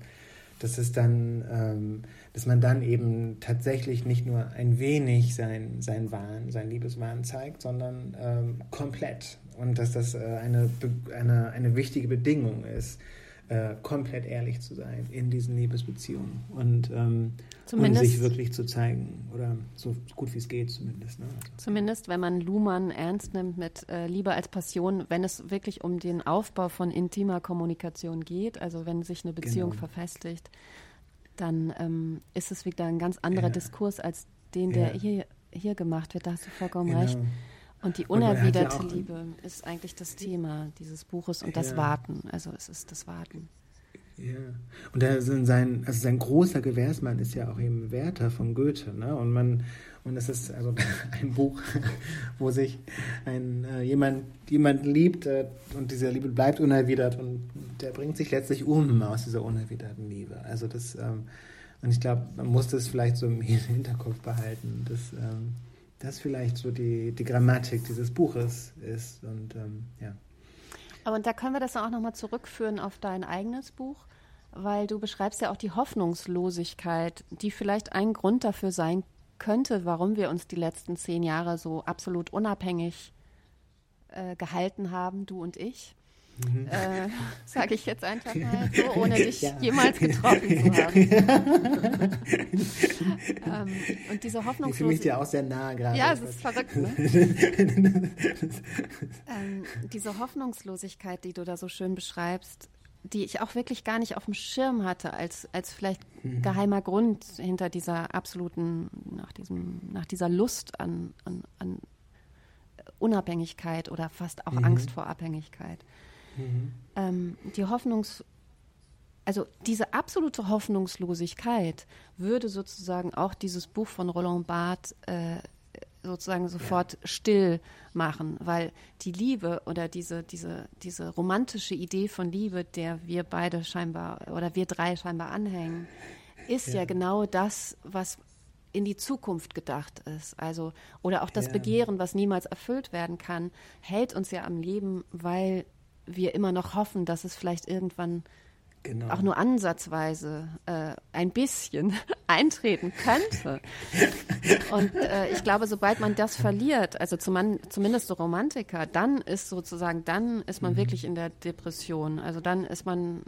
dass es dann, ähm, dass man dann eben tatsächlich nicht nur ein wenig sein, sein Wahn, sein Liebeswahn zeigt, sondern ähm, komplett. Und dass das äh, eine, eine, eine wichtige Bedingung ist, äh, komplett ehrlich zu sein in diesen Liebesbeziehungen und, ähm, und sich wirklich zu zeigen oder so gut wie es geht zumindest. Ne? Also. Zumindest, wenn man Luhmann ernst nimmt mit äh, Liebe als Passion, wenn es wirklich um den Aufbau von intimer Kommunikation geht, also wenn sich eine Beziehung genau. verfestigt, dann ähm, ist es wieder ein ganz anderer ja. Diskurs als den, der ja. hier, hier gemacht wird. Da hast du vollkommen genau. recht. Und die unerwiderte ja Liebe ist eigentlich das Thema dieses Buches und das Warten. Also es ist das Warten. Ja. Und der, sein, also sein großer Gewährsmann ist ja auch eben Werther von Goethe. Ne? Und man, und es ist also *laughs* ein Buch, *laughs* wo sich ein, äh, jemand, jemand liebt äh, und diese Liebe bleibt unerwidert und der bringt sich letztlich um aus dieser unerwiderten Liebe. Also das, ähm, und ich glaube, man muss das vielleicht so im *laughs* Hinterkopf behalten. Das, ähm, das vielleicht so die, die Grammatik dieses Buches ist. Und ähm, ja. Und da können wir das auch nochmal zurückführen auf dein eigenes Buch, weil du beschreibst ja auch die Hoffnungslosigkeit, die vielleicht ein Grund dafür sein könnte, warum wir uns die letzten zehn Jahre so absolut unabhängig äh, gehalten haben, du und ich. Mhm. Äh, *laughs* Sage ich jetzt einfach mal so, *laughs* ohne dich ja. jemals getroffen zu haben. *laughs* ähm, und diese Hoffnungslosigkeit. Ich fühle mich dir auch sehr nah gerade. Ja, es ist verrückt. Ne? ähm, diese Hoffnungslosigkeit, die du da so schön beschreibst, die ich auch wirklich gar nicht auf dem Schirm hatte, als, als vielleicht mhm. geheimer Grund hinter dieser absoluten, nach, diesem, nach dieser Lust an, an, an Unabhängigkeit oder fast auch mhm. Angst vor Abhängigkeit. Mhm. Ähm, die Hoffnungs also diese absolute Hoffnungslosigkeit würde sozusagen auch dieses Buch von Roland Barthes äh, sozusagen sofort ja. still machen, weil die Liebe oder diese, diese, diese romantische Idee von Liebe, der wir beide scheinbar oder wir drei scheinbar anhängen, ist ja, ja genau das, was in die Zukunft gedacht ist. Also, oder auch das ja. Begehren, was niemals erfüllt werden kann, hält uns ja am Leben, weil wir immer noch hoffen, dass es vielleicht irgendwann genau. auch nur ansatzweise äh, ein bisschen *laughs* eintreten könnte. Und äh, ich glaube, sobald man das verliert, also zum, zumindest so Romantiker, dann ist sozusagen, dann ist man mhm. wirklich in der Depression. Also dann ist man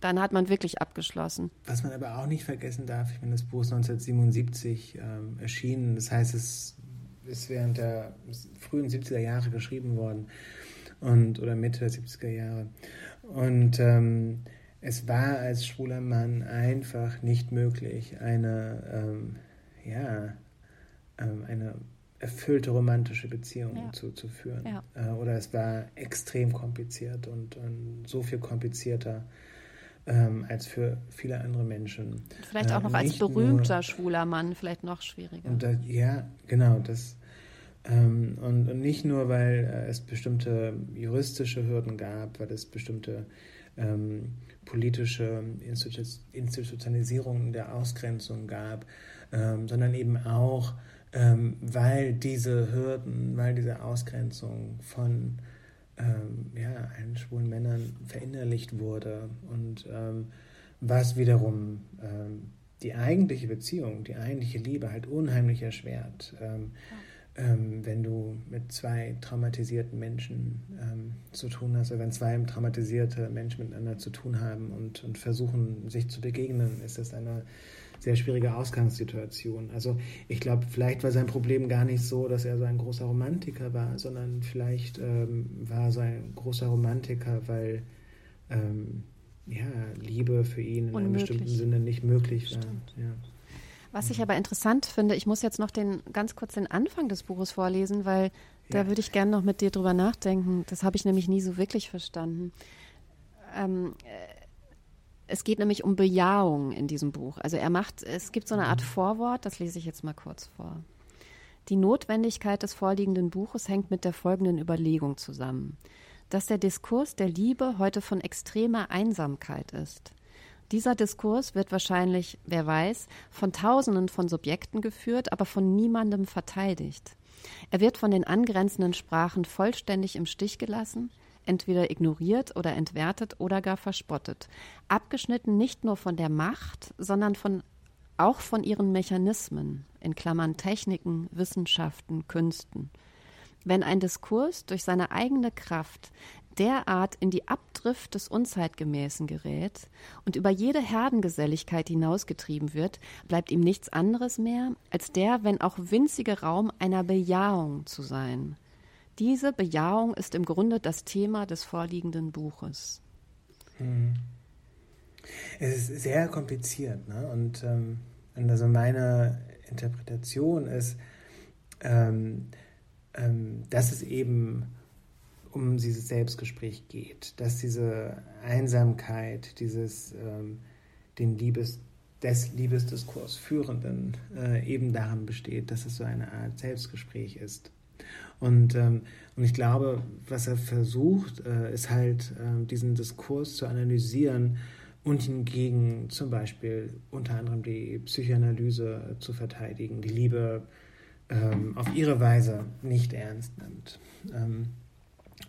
dann hat man wirklich abgeschlossen. Was man aber auch nicht vergessen darf, ich meine, das Buch ist 1977 ähm, erschienen, das heißt, es ist während der frühen 70er Jahre geschrieben worden und, oder Mitte der 70er Jahre. Und ähm, es war als schwuler Mann einfach nicht möglich, eine, ähm, ja, ähm, eine erfüllte romantische Beziehung ja. zu, zu führen. Ja. Äh, oder es war extrem kompliziert und, und so viel komplizierter ähm, als für viele andere Menschen. Vielleicht auch äh, noch als berühmter nur, schwuler Mann, vielleicht noch schwieriger. Und da, ja, genau, das ähm, und, und, nicht nur, weil äh, es bestimmte juristische Hürden gab, weil es bestimmte ähm, politische Institu Institutionalisierungen der Ausgrenzung gab, ähm, sondern eben auch, ähm, weil diese Hürden, weil diese Ausgrenzung von ähm, ja, allen schwulen Männern verinnerlicht wurde und ähm, was wiederum die eigentliche Beziehung, die eigentliche Liebe halt unheimlich erschwert. Ähm, ähm, wenn du mit zwei traumatisierten Menschen ähm, zu tun hast, oder wenn zwei traumatisierte Menschen miteinander zu tun haben und, und versuchen, sich zu begegnen, ist das eine sehr schwierige Ausgangssituation. Also ich glaube, vielleicht war sein Problem gar nicht so, dass er so ein großer Romantiker war, sondern vielleicht ähm, war er so ein großer Romantiker, weil ähm, ja, Liebe für ihn in Unmöglich. einem bestimmten Sinne nicht möglich war. Ja. Was ich aber interessant finde, ich muss jetzt noch den ganz kurz den Anfang des Buches vorlesen, weil ja. da würde ich gerne noch mit dir drüber nachdenken. Das habe ich nämlich nie so wirklich verstanden. Ähm, äh, es geht nämlich um Bejahung in diesem Buch. Also er macht, es gibt so eine Art. Vorwort, das lese ich jetzt mal kurz vor. Die Notwendigkeit des vorliegenden Buches hängt mit der folgenden Überlegung zusammen, dass der Diskurs der Liebe heute von extremer Einsamkeit ist. Dieser Diskurs wird wahrscheinlich, wer weiß, von Tausenden von Subjekten geführt, aber von niemandem verteidigt. Er wird von den angrenzenden Sprachen vollständig im Stich gelassen, entweder ignoriert oder entwertet oder gar verspottet, abgeschnitten nicht nur von der Macht, sondern von, auch von ihren Mechanismen, in Klammern Techniken, Wissenschaften, Künsten. Wenn ein Diskurs durch seine eigene Kraft derart in die Abdrift des Unzeitgemäßen gerät und über jede Herdengeselligkeit hinausgetrieben wird, bleibt ihm nichts anderes mehr, als der, wenn auch winzige Raum einer Bejahung zu sein. Diese Bejahung ist im Grunde das Thema des vorliegenden Buches. Hm. Es ist sehr kompliziert, ne? Und, ähm, und also meine Interpretation ist, ähm, ähm, dass es eben um dieses Selbstgespräch geht, dass diese Einsamkeit, dieses ähm, den Liebes, des Liebesdiskurs Führenden äh, eben daran besteht, dass es so eine Art Selbstgespräch ist. Und, ähm, und ich glaube, was er versucht, äh, ist halt äh, diesen Diskurs zu analysieren und hingegen zum Beispiel unter anderem die Psychoanalyse zu verteidigen, die Liebe ähm, auf ihre Weise nicht ernst nimmt. Ähm,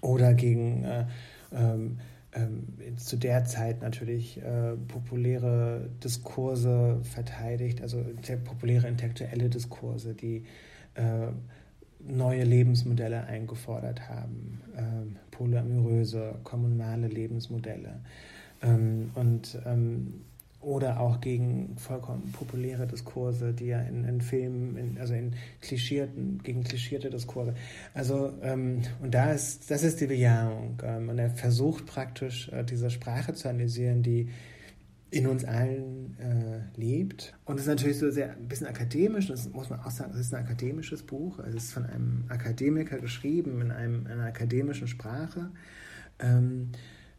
oder gegen äh, ähm, ähm, zu der Zeit natürlich äh, populäre Diskurse verteidigt, also populäre intellektuelle Diskurse, die äh, neue Lebensmodelle eingefordert haben, ähm, polyamoröse, kommunale Lebensmodelle. Ähm, und ähm, oder auch gegen vollkommen populäre Diskurse, die ja in, in Filmen, in, also in klischierten, gegen klischierte Diskurse. Also, ähm, und da ist, das ist die Bejahung. Ähm, und er versucht praktisch, äh, diese Sprache zu analysieren, die in uns allen äh, lebt. Und es ist natürlich so sehr ein bisschen akademisch, das muss man auch sagen, es ist ein akademisches Buch. Es ist von einem Akademiker geschrieben in, einem, in einer akademischen Sprache. Ähm,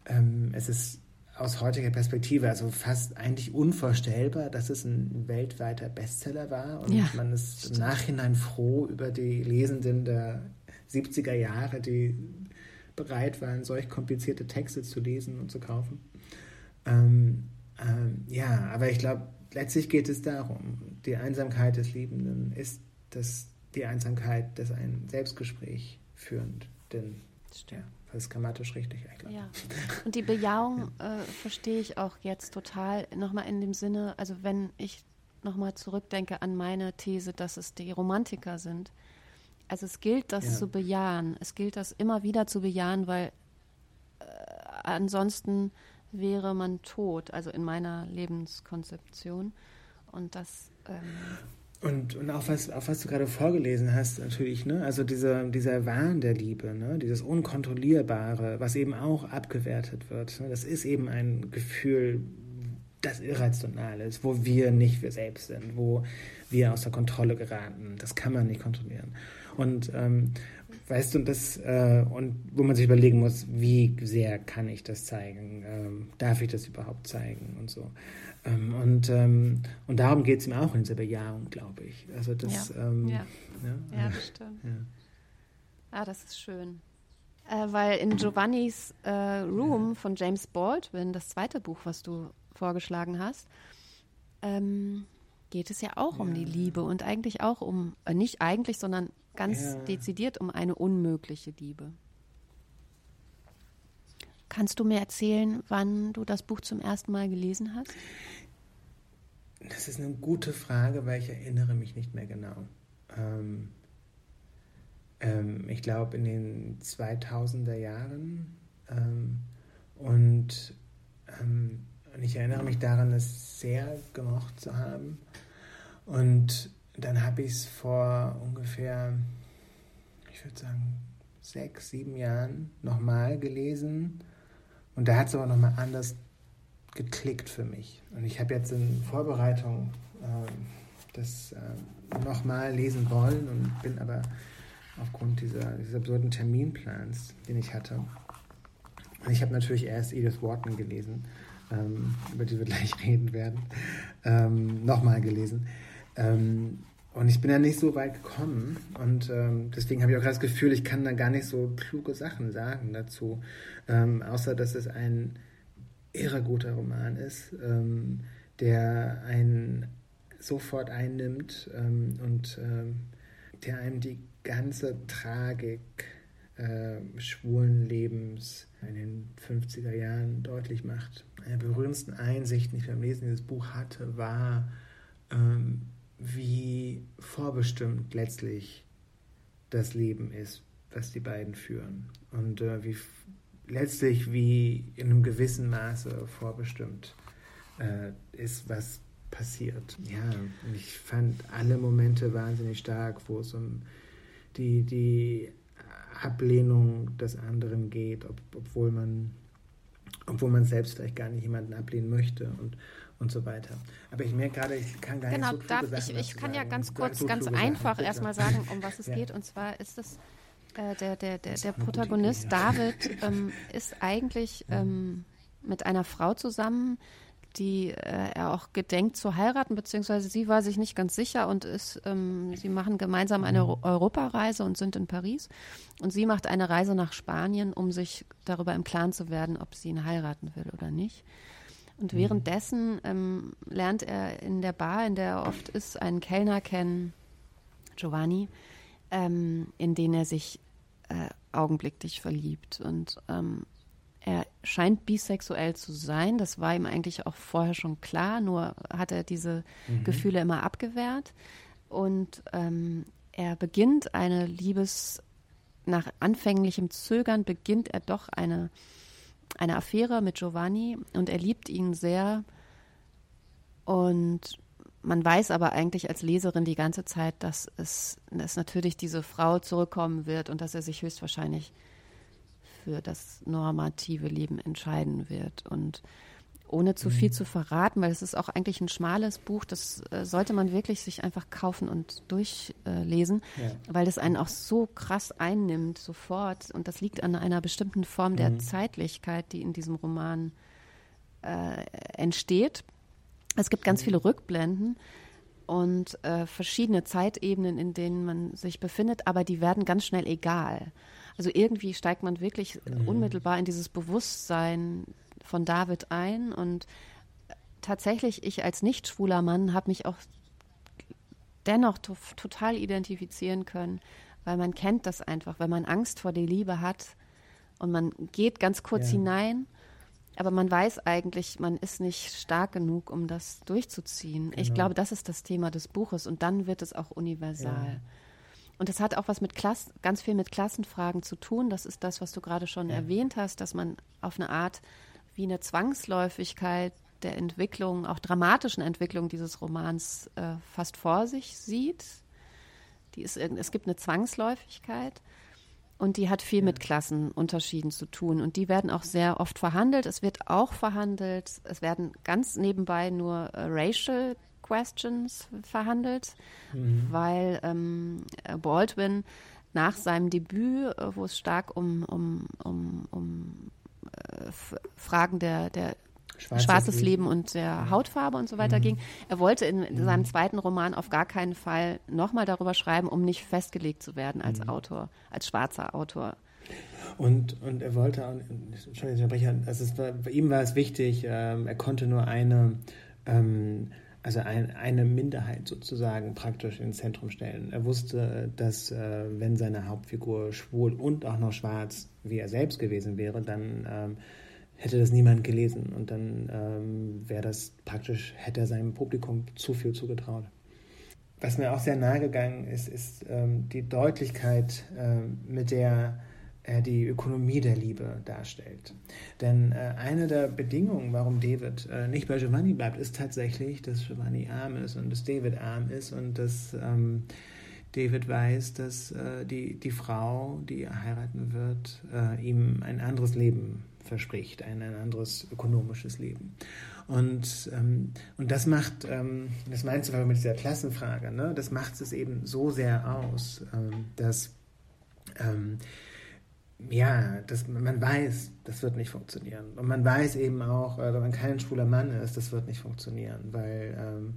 ähm, es ist aus heutiger Perspektive, also fast eigentlich unvorstellbar, dass es ein weltweiter Bestseller war und ja, man ist stimmt. im Nachhinein froh über die Lesenden der 70er Jahre, die bereit waren, solch komplizierte Texte zu lesen und zu kaufen. Ähm, ähm, ja, aber ich glaube, letztlich geht es darum, die Einsamkeit des Liebenden ist das, die Einsamkeit des ein Selbstgespräch führend. Denn, Stimmt. ja. Das ist grammatisch richtig, ich Ja. Und die Bejahung *laughs* ja. äh, verstehe ich auch jetzt total. Nochmal in dem Sinne, also wenn ich nochmal zurückdenke an meine These, dass es die Romantiker sind. Also es gilt, das ja. zu bejahen. Es gilt, das immer wieder zu bejahen, weil äh, ansonsten wäre man tot, also in meiner Lebenskonzeption. Und das. Ähm, und, und auch was, auch was du gerade vorgelesen hast, natürlich, ne? Also dieser, dieser Wahn der Liebe, ne? Dieses Unkontrollierbare, was eben auch abgewertet wird. Ne? Das ist eben ein Gefühl, das irrational ist, wo wir nicht wir selbst sind, wo wir aus der Kontrolle geraten. Das kann man nicht kontrollieren. Und ähm, weißt du, das, äh, und wo man sich überlegen muss, wie sehr kann ich das zeigen? Ähm, darf ich das überhaupt zeigen und so. Ähm, und, ähm, und darum geht es ihm auch in dieser Bejahung, glaube ich. Also das, ja, ähm, ja. ja. ja das stimmt. Ja. Ah, das ist schön. Äh, weil in Giovannis äh, Room von James Baldwin, das zweite Buch, was du vorgeschlagen hast, ähm, geht es ja auch um die Liebe und eigentlich auch um, äh, nicht eigentlich, sondern ganz ja. dezidiert um eine unmögliche Liebe. Kannst du mir erzählen, wann du das Buch zum ersten Mal gelesen hast? Das ist eine gute Frage, weil ich erinnere mich nicht mehr genau. Ähm, ähm, ich glaube in den 2000er Jahren ähm, und, ähm, und ich erinnere mich daran, es sehr gemocht zu haben. Und dann habe ich es vor ungefähr, ich würde sagen, sechs, sieben Jahren nochmal gelesen. Und da hat es aber nochmal anders geklickt für mich. Und ich habe jetzt in Vorbereitung äh, das äh, nochmal lesen wollen und bin aber aufgrund dieser, dieses absurden Terminplans, den ich hatte. Und ich habe natürlich erst Edith Wharton gelesen, ähm, über die wir gleich *laughs* reden werden, ähm, nochmal gelesen. Ähm, und ich bin ja nicht so weit gekommen und ähm, deswegen habe ich auch das Gefühl, ich kann da gar nicht so kluge Sachen sagen dazu, ähm, außer dass es ein irre guter Roman ist, ähm, der einen sofort einnimmt ähm, und ähm, der einem die ganze Tragik äh, schwulen Lebens in den 50er Jahren deutlich macht. Eine der berührendsten Einsichten, die ich beim Lesen dieses Buch hatte, war, ähm, wie vorbestimmt letztlich das Leben ist, was die beiden führen. Und äh, wie letztlich wie in einem gewissen Maße vorbestimmt äh, ist, was passiert. Ja, ich fand alle Momente wahnsinnig stark, wo es um die, die Ablehnung des anderen geht, ob, obwohl man obwohl man selbst vielleicht gar nicht jemanden ablehnen möchte und, und so weiter. Aber ich merke gerade, ich kann gar genau, nicht so darf ich, ich kann sagen. ja ganz kurz, so ganz einfach erstmal sagen, um was es ja. geht. Und zwar ist es äh, der, der, der, der Protagonist Idee, ja. David *laughs* ähm, ist eigentlich ähm, mit einer Frau zusammen, die äh, er auch gedenkt zu heiraten, beziehungsweise sie war sich nicht ganz sicher und ist, ähm, sie machen gemeinsam eine mhm. Europareise und sind in Paris. Und sie macht eine Reise nach Spanien, um sich darüber im Klaren zu werden, ob sie ihn heiraten will oder nicht. Und mhm. währenddessen ähm, lernt er in der Bar, in der er oft ist, einen Kellner kennen, Giovanni, ähm, in den er sich äh, augenblicklich verliebt. Und ähm, er scheint bisexuell zu sein. Das war ihm eigentlich auch vorher schon klar, nur hat er diese mhm. Gefühle immer abgewehrt. Und ähm, er beginnt eine Liebes, nach anfänglichem Zögern beginnt er doch eine, eine Affäre mit Giovanni und er liebt ihn sehr. Und man weiß aber eigentlich als Leserin die ganze Zeit, dass es dass natürlich diese Frau zurückkommen wird und dass er sich höchstwahrscheinlich für das normative Leben entscheiden wird. Und ohne zu viel mhm. zu verraten, weil es ist auch eigentlich ein schmales Buch, das äh, sollte man wirklich sich einfach kaufen und durchlesen, äh, ja. weil es einen auch so krass einnimmt sofort. Und das liegt an einer bestimmten Form mhm. der Zeitlichkeit, die in diesem Roman äh, entsteht. Es gibt ganz viele Rückblenden und äh, verschiedene Zeitebenen, in denen man sich befindet, aber die werden ganz schnell egal. Also irgendwie steigt man wirklich mhm. unmittelbar in dieses Bewusstsein von David ein und tatsächlich, ich als nicht schwuler Mann habe mich auch dennoch total identifizieren können, weil man kennt das einfach, weil man Angst vor der Liebe hat und man geht ganz kurz ja. hinein aber man weiß eigentlich, man ist nicht stark genug, um das durchzuziehen. Genau. Ich glaube, das ist das Thema des Buches und dann wird es auch universal. Ja. Und das hat auch was mit Klassen, ganz viel mit Klassenfragen zu tun. Das ist das, was du gerade schon ja. erwähnt hast, dass man auf eine Art wie eine Zwangsläufigkeit der Entwicklung, auch dramatischen Entwicklung dieses Romans äh, fast vor sich sieht. Die ist, es gibt eine Zwangsläufigkeit. Und die hat viel mit Klassenunterschieden zu tun. Und die werden auch sehr oft verhandelt. Es wird auch verhandelt, es werden ganz nebenbei nur äh, Racial Questions verhandelt, mhm. weil ähm, Baldwin nach seinem Debüt, äh, wo es stark um, um, um, um äh, Fragen der, der Schwarzes, Schwarzes Leben. Leben. und der Hautfarbe und so weiter mhm. ging. Er wollte in mhm. seinem zweiten Roman auf gar keinen Fall nochmal darüber schreiben, um nicht festgelegt zu werden als mhm. Autor, als schwarzer Autor. Und, und er wollte, Entschuldigung, also es war, bei ihm war es wichtig, ähm, er konnte nur eine, ähm, also ein, eine Minderheit sozusagen praktisch ins Zentrum stellen. Er wusste, dass äh, wenn seine Hauptfigur schwul und auch noch schwarz, wie er selbst gewesen wäre, dann ähm, hätte das niemand gelesen und dann ähm, wäre das praktisch, hätte er seinem Publikum zu viel zugetraut. Was mir auch sehr nahe gegangen ist, ist ähm, die Deutlichkeit, ähm, mit der er die Ökonomie der Liebe darstellt. Denn äh, eine der Bedingungen, warum David äh, nicht bei Giovanni bleibt, ist tatsächlich, dass Giovanni arm ist und dass David arm ist und dass ähm, David weiß, dass äh, die, die Frau, die er heiraten wird, äh, ihm ein anderes Leben verspricht, ein, ein anderes ökonomisches Leben. Und, ähm, und das macht, ähm, das meinst du mit dieser Klassenfrage, ne? das macht es eben so sehr aus, ähm, dass ähm, ja, das, man weiß, das wird nicht funktionieren. Und man weiß eben auch, äh, wenn man kein schwuler Mann ist, das wird nicht funktionieren, weil ähm,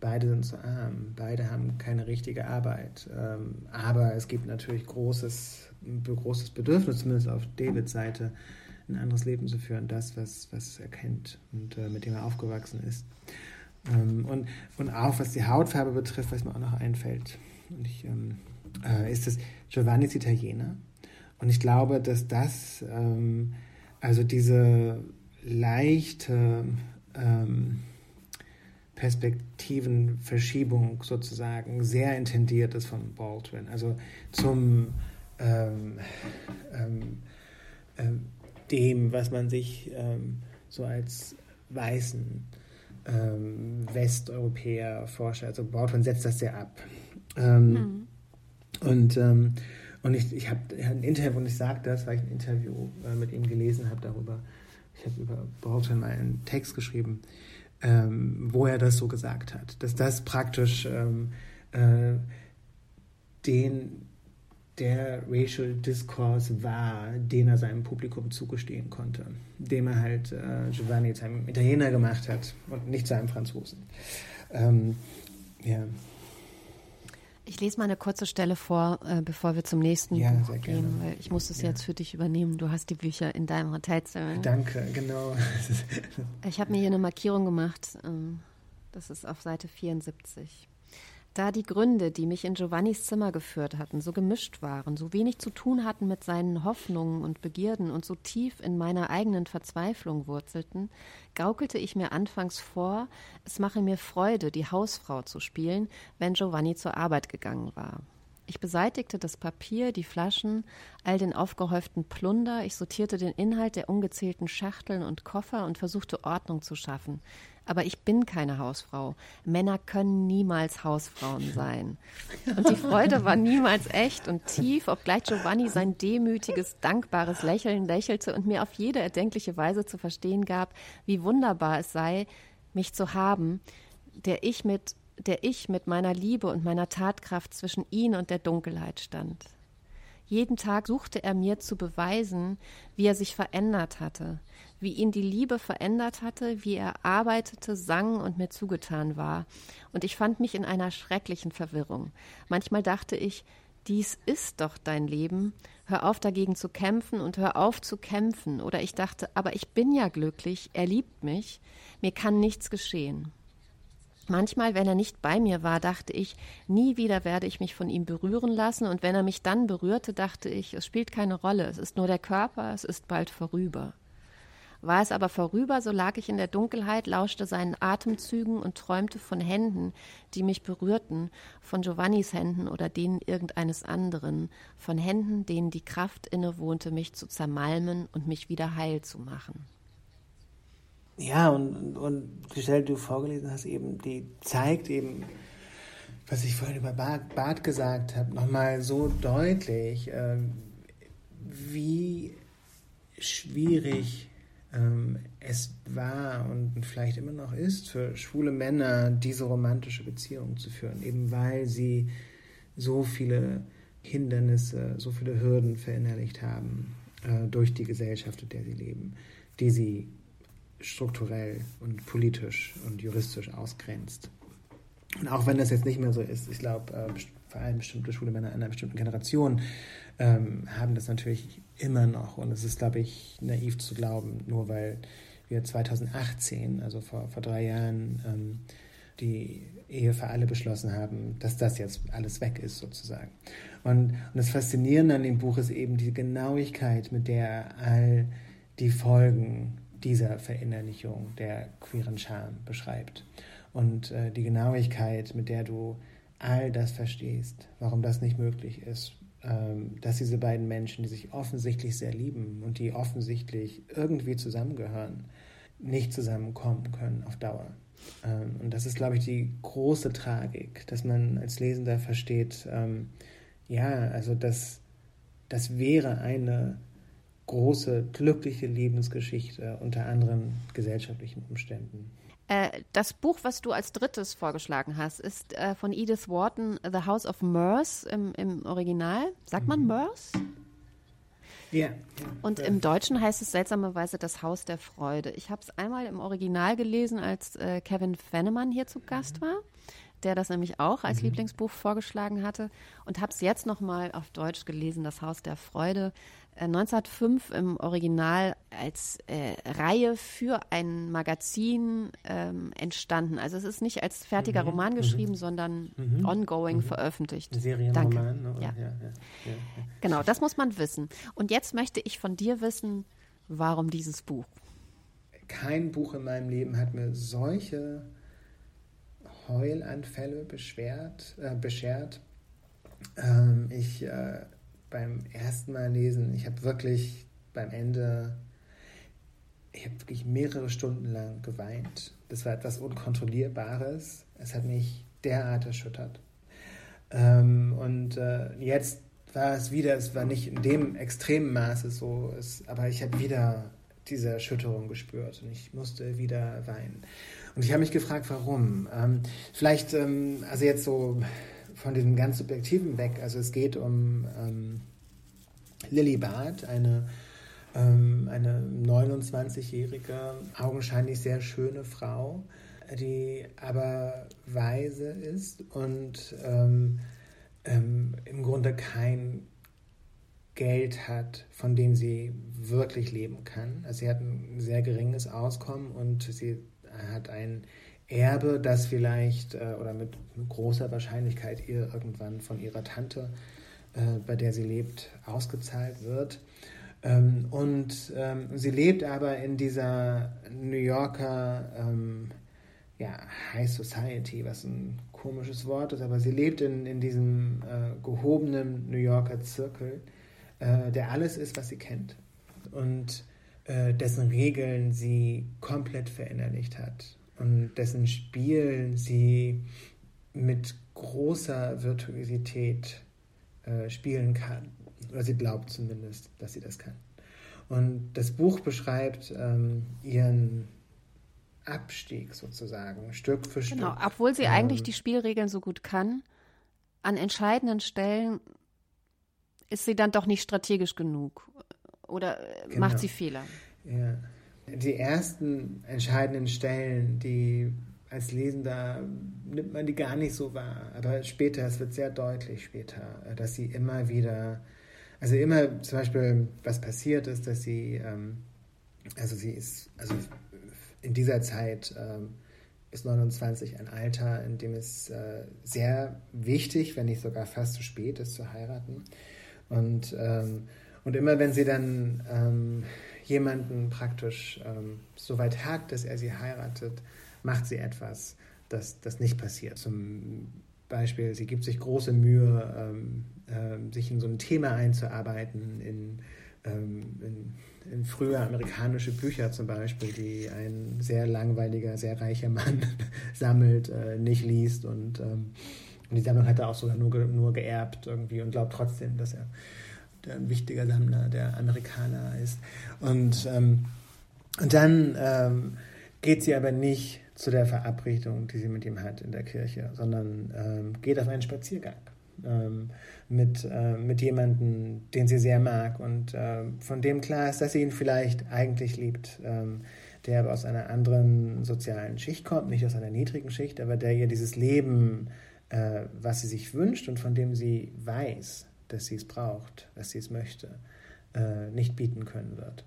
beide sind zu arm, beide haben keine richtige Arbeit. Ähm, aber es gibt natürlich großes, großes Bedürfnis, zumindest auf Davids Seite, ein anderes Leben zu führen, das, was, was er kennt und äh, mit dem er aufgewachsen ist. Ähm, und, und auch was die Hautfarbe betrifft, was mir auch noch einfällt, ich, ähm, äh, ist das Giovanni ist Italiener. Und ich glaube, dass das, ähm, also diese leichte ähm, Perspektivenverschiebung sozusagen sehr intendiert ist von Baldwin. Also zum ähm, ähm dem, was man sich ähm, so als weißen ähm, Westeuropäer vorstellt. Also Baldwin setzt das sehr ab. Mhm. Und und ich, ich habe ein Interview, und ich sage das, weil ich ein Interview äh, mit ihm gelesen habe darüber. Ich habe über Baldwin mal einen Text geschrieben, ähm, wo er das so gesagt hat, dass das praktisch ähm, äh, den der Racial Discourse war, den er seinem Publikum zugestehen konnte, dem er halt äh, Giovanni einem Italiener gemacht hat und nicht zu einem Franzosen. Ähm, ja. Ich lese mal eine kurze Stelle vor, äh, bevor wir zum nächsten ja, Buch gehen, weil ich muss es ja. jetzt für dich übernehmen. Du hast die Bücher in deinem Hotelzimmer. Danke, genau. ich habe mir hier eine Markierung gemacht. Ähm, das ist auf Seite 74. Da die Gründe, die mich in Giovannis Zimmer geführt hatten, so gemischt waren, so wenig zu tun hatten mit seinen Hoffnungen und Begierden und so tief in meiner eigenen Verzweiflung wurzelten, gaukelte ich mir anfangs vor, es mache mir Freude, die Hausfrau zu spielen, wenn Giovanni zur Arbeit gegangen war. Ich beseitigte das Papier, die Flaschen, all den aufgehäuften Plunder, ich sortierte den Inhalt der ungezählten Schachteln und Koffer und versuchte Ordnung zu schaffen. Aber ich bin keine Hausfrau. Männer können niemals Hausfrauen sein. Und die Freude war niemals echt und tief, obgleich Giovanni sein demütiges, dankbares Lächeln lächelte und mir auf jede erdenkliche Weise zu verstehen gab, wie wunderbar es sei, mich zu haben, der ich mit der ich mit meiner Liebe und meiner Tatkraft zwischen ihn und der Dunkelheit stand. Jeden Tag suchte er mir zu beweisen, wie er sich verändert hatte, wie ihn die Liebe verändert hatte, wie er arbeitete, sang und mir zugetan war. Und ich fand mich in einer schrecklichen Verwirrung. Manchmal dachte ich, dies ist doch dein Leben, hör auf dagegen zu kämpfen und hör auf zu kämpfen. Oder ich dachte, aber ich bin ja glücklich, er liebt mich, mir kann nichts geschehen. Manchmal, wenn er nicht bei mir war, dachte ich, nie wieder werde ich mich von ihm berühren lassen, und wenn er mich dann berührte, dachte ich, es spielt keine Rolle, es ist nur der Körper, es ist bald vorüber. War es aber vorüber, so lag ich in der Dunkelheit, lauschte seinen Atemzügen und träumte von Händen, die mich berührten, von Giovannis Händen oder denen irgendeines anderen, von Händen, denen die Kraft innewohnte, mich zu zermalmen und mich wieder heil zu machen. Ja, und, und die Stelle, die du vorgelesen hast, eben, die zeigt eben, was ich vorhin über Bart, Bart gesagt habe, nochmal so deutlich, äh, wie schwierig es war und vielleicht immer noch ist für schwule Männer, diese romantische Beziehung zu führen, eben weil sie so viele Hindernisse, so viele Hürden verinnerlicht haben äh, durch die Gesellschaft, in der sie leben, die sie strukturell und politisch und juristisch ausgrenzt. Und auch wenn das jetzt nicht mehr so ist, ich glaube, äh, vor allem bestimmte schwule Männer einer bestimmten Generation ähm, haben das natürlich immer noch. Und es ist, glaube ich, naiv zu glauben, nur weil wir 2018, also vor, vor drei Jahren, ähm, die Ehe für alle beschlossen haben, dass das jetzt alles weg ist sozusagen. Und, und das Faszinierende an dem Buch ist eben die Genauigkeit, mit der all die Folgen dieser Verinnerlichung der queeren Scham beschreibt. Und äh, die Genauigkeit, mit der du all das verstehst, warum das nicht möglich ist, dass diese beiden Menschen, die sich offensichtlich sehr lieben und die offensichtlich irgendwie zusammengehören, nicht zusammenkommen können auf Dauer. Ähm, und das ist, glaube ich, die große Tragik, dass man als Lesender versteht, ähm, ja, also das, das wäre eine große, glückliche Lebensgeschichte unter anderen gesellschaftlichen Umständen. Äh, das Buch, was du als drittes vorgeschlagen hast, ist äh, von Edith Wharton, The House of Mirth im, im Original. Sagt man mhm. Mirth? Ja. Und im Deutschen heißt es seltsamerweise das Haus der Freude. Ich habe es einmal im Original gelesen, als äh, Kevin Fennemann hier zu Gast war der das nämlich auch als mhm. Lieblingsbuch vorgeschlagen hatte und habe es jetzt nochmal auf Deutsch gelesen, Das Haus der Freude. Äh, 1905 im Original als äh, Reihe für ein Magazin ähm, entstanden. Also es ist nicht als fertiger mhm. Roman mhm. geschrieben, mhm. sondern ongoing mhm. veröffentlicht. Serienroman. Danke. Ja. Ja, ja, ja. Genau, das muss man wissen. Und jetzt möchte ich von dir wissen, warum dieses Buch? Kein Buch in meinem Leben hat mir solche Heulanfälle beschwert, äh, beschert. Ähm, ich äh, beim ersten Mal lesen, ich habe wirklich beim Ende, ich habe wirklich mehrere Stunden lang geweint. Das war etwas Unkontrollierbares. Es hat mich derart erschüttert. Ähm, und äh, jetzt war es wieder, es war nicht in dem extremen Maße so, es, aber ich habe wieder diese Erschütterung gespürt und ich musste wieder weinen. Und ich habe mich gefragt, warum. Ähm, vielleicht, ähm, also jetzt so von diesem ganz Subjektiven weg, also es geht um ähm, Lily Barth, eine, ähm, eine 29-jährige, augenscheinlich sehr schöne Frau, die aber weise ist und ähm, ähm, im Grunde kein Geld hat, von dem sie wirklich leben kann. Also sie hat ein sehr geringes Auskommen und sie hat ein Erbe, das vielleicht äh, oder mit, großer Wahrscheinlichkeit ihr irgendwann von ihrer Tante, äh, bei der sie lebt, ausgezahlt wird. Ähm, und ähm, sie lebt aber in dieser New Yorker ähm, ja, High Society, was ein komisches Wort ist, aber sie lebt in, in diesem äh, gehobenen New Yorker Zirkel, äh, der alles ist, was sie kennt. Und äh, dessen Regeln sie komplett verinnerlicht hat und dessen Spiel sie mit großer Virtuosität äh, spielen kann. Oder sie glaubt zumindest, dass sie das kann. Und das Buch beschreibt ähm, ihren Abstieg sozusagen, Stück für Stück. Genau, obwohl sie ähm, eigentlich die Spielregeln so gut kann, an entscheidenden Stellen ist sie dann doch nicht strategisch genug. Oder genau. macht sie Fehler? Ja. Die ersten entscheidenden Stellen, die als Lesender nimmt man die gar nicht so wahr. Aber später, es wird sehr deutlich später, dass sie immer wieder, also immer zum Beispiel, was passiert ist, dass sie, ähm, also sie ist, also in dieser Zeit ähm, ist 29 ein Alter, in dem es äh, sehr wichtig, wenn nicht sogar fast zu spät ist, zu heiraten. Und, ähm, und immer wenn sie dann jemanden praktisch ähm, so weit hat, dass er sie heiratet, macht sie etwas, das, das nicht passiert. Zum Beispiel, sie gibt sich große Mühe, ähm, äh, sich in so ein Thema einzuarbeiten, in, ähm, in, in, frühe amerikanische Bücher zum Beispiel, die ein sehr langweiliger, sehr reicher Mann *laughs* sammelt, äh, nicht liest und, ähm, und die Sammlung hat er auch sogar nur, nur geerbt irgendwie und glaubt trotzdem, dass er der ein wichtiger Sammler der Amerikaner ist. Und, ähm, und dann ähm, geht sie aber nicht zu der Verabredung, die sie mit ihm hat in der Kirche, sondern ähm, geht auf einen Spaziergang ähm, mit, äh, mit jemandem, den sie sehr mag und äh, von dem klar ist, dass sie ihn vielleicht eigentlich liebt, ähm, der aber aus einer anderen sozialen Schicht kommt, nicht aus einer niedrigen Schicht, aber der ihr dieses Leben, äh, was sie sich wünscht und von dem sie weiß, dass sie es braucht, dass sie es möchte, äh, nicht bieten können wird.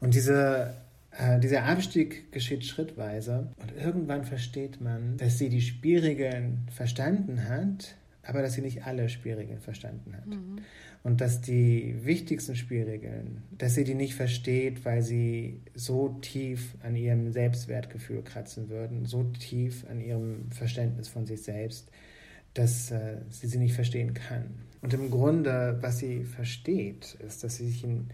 Und diese Äh, dieser Abstieg geschieht schrittweise und irgendwann versteht man, dass sie die Spielregeln verstanden hat, aber dass sie nicht alle Spielregeln verstanden hat. Mhm. Und dass die wichtigsten Spielregeln, dass sie die nicht versteht, weil sie so tief an ihrem Selbstwertgefühl kratzen würden, so tief an ihrem Verständnis von sich selbst, dass äh, sie sie nicht verstehen kann. Und im Grunde, was sie versteht, ist, dass sie sich in,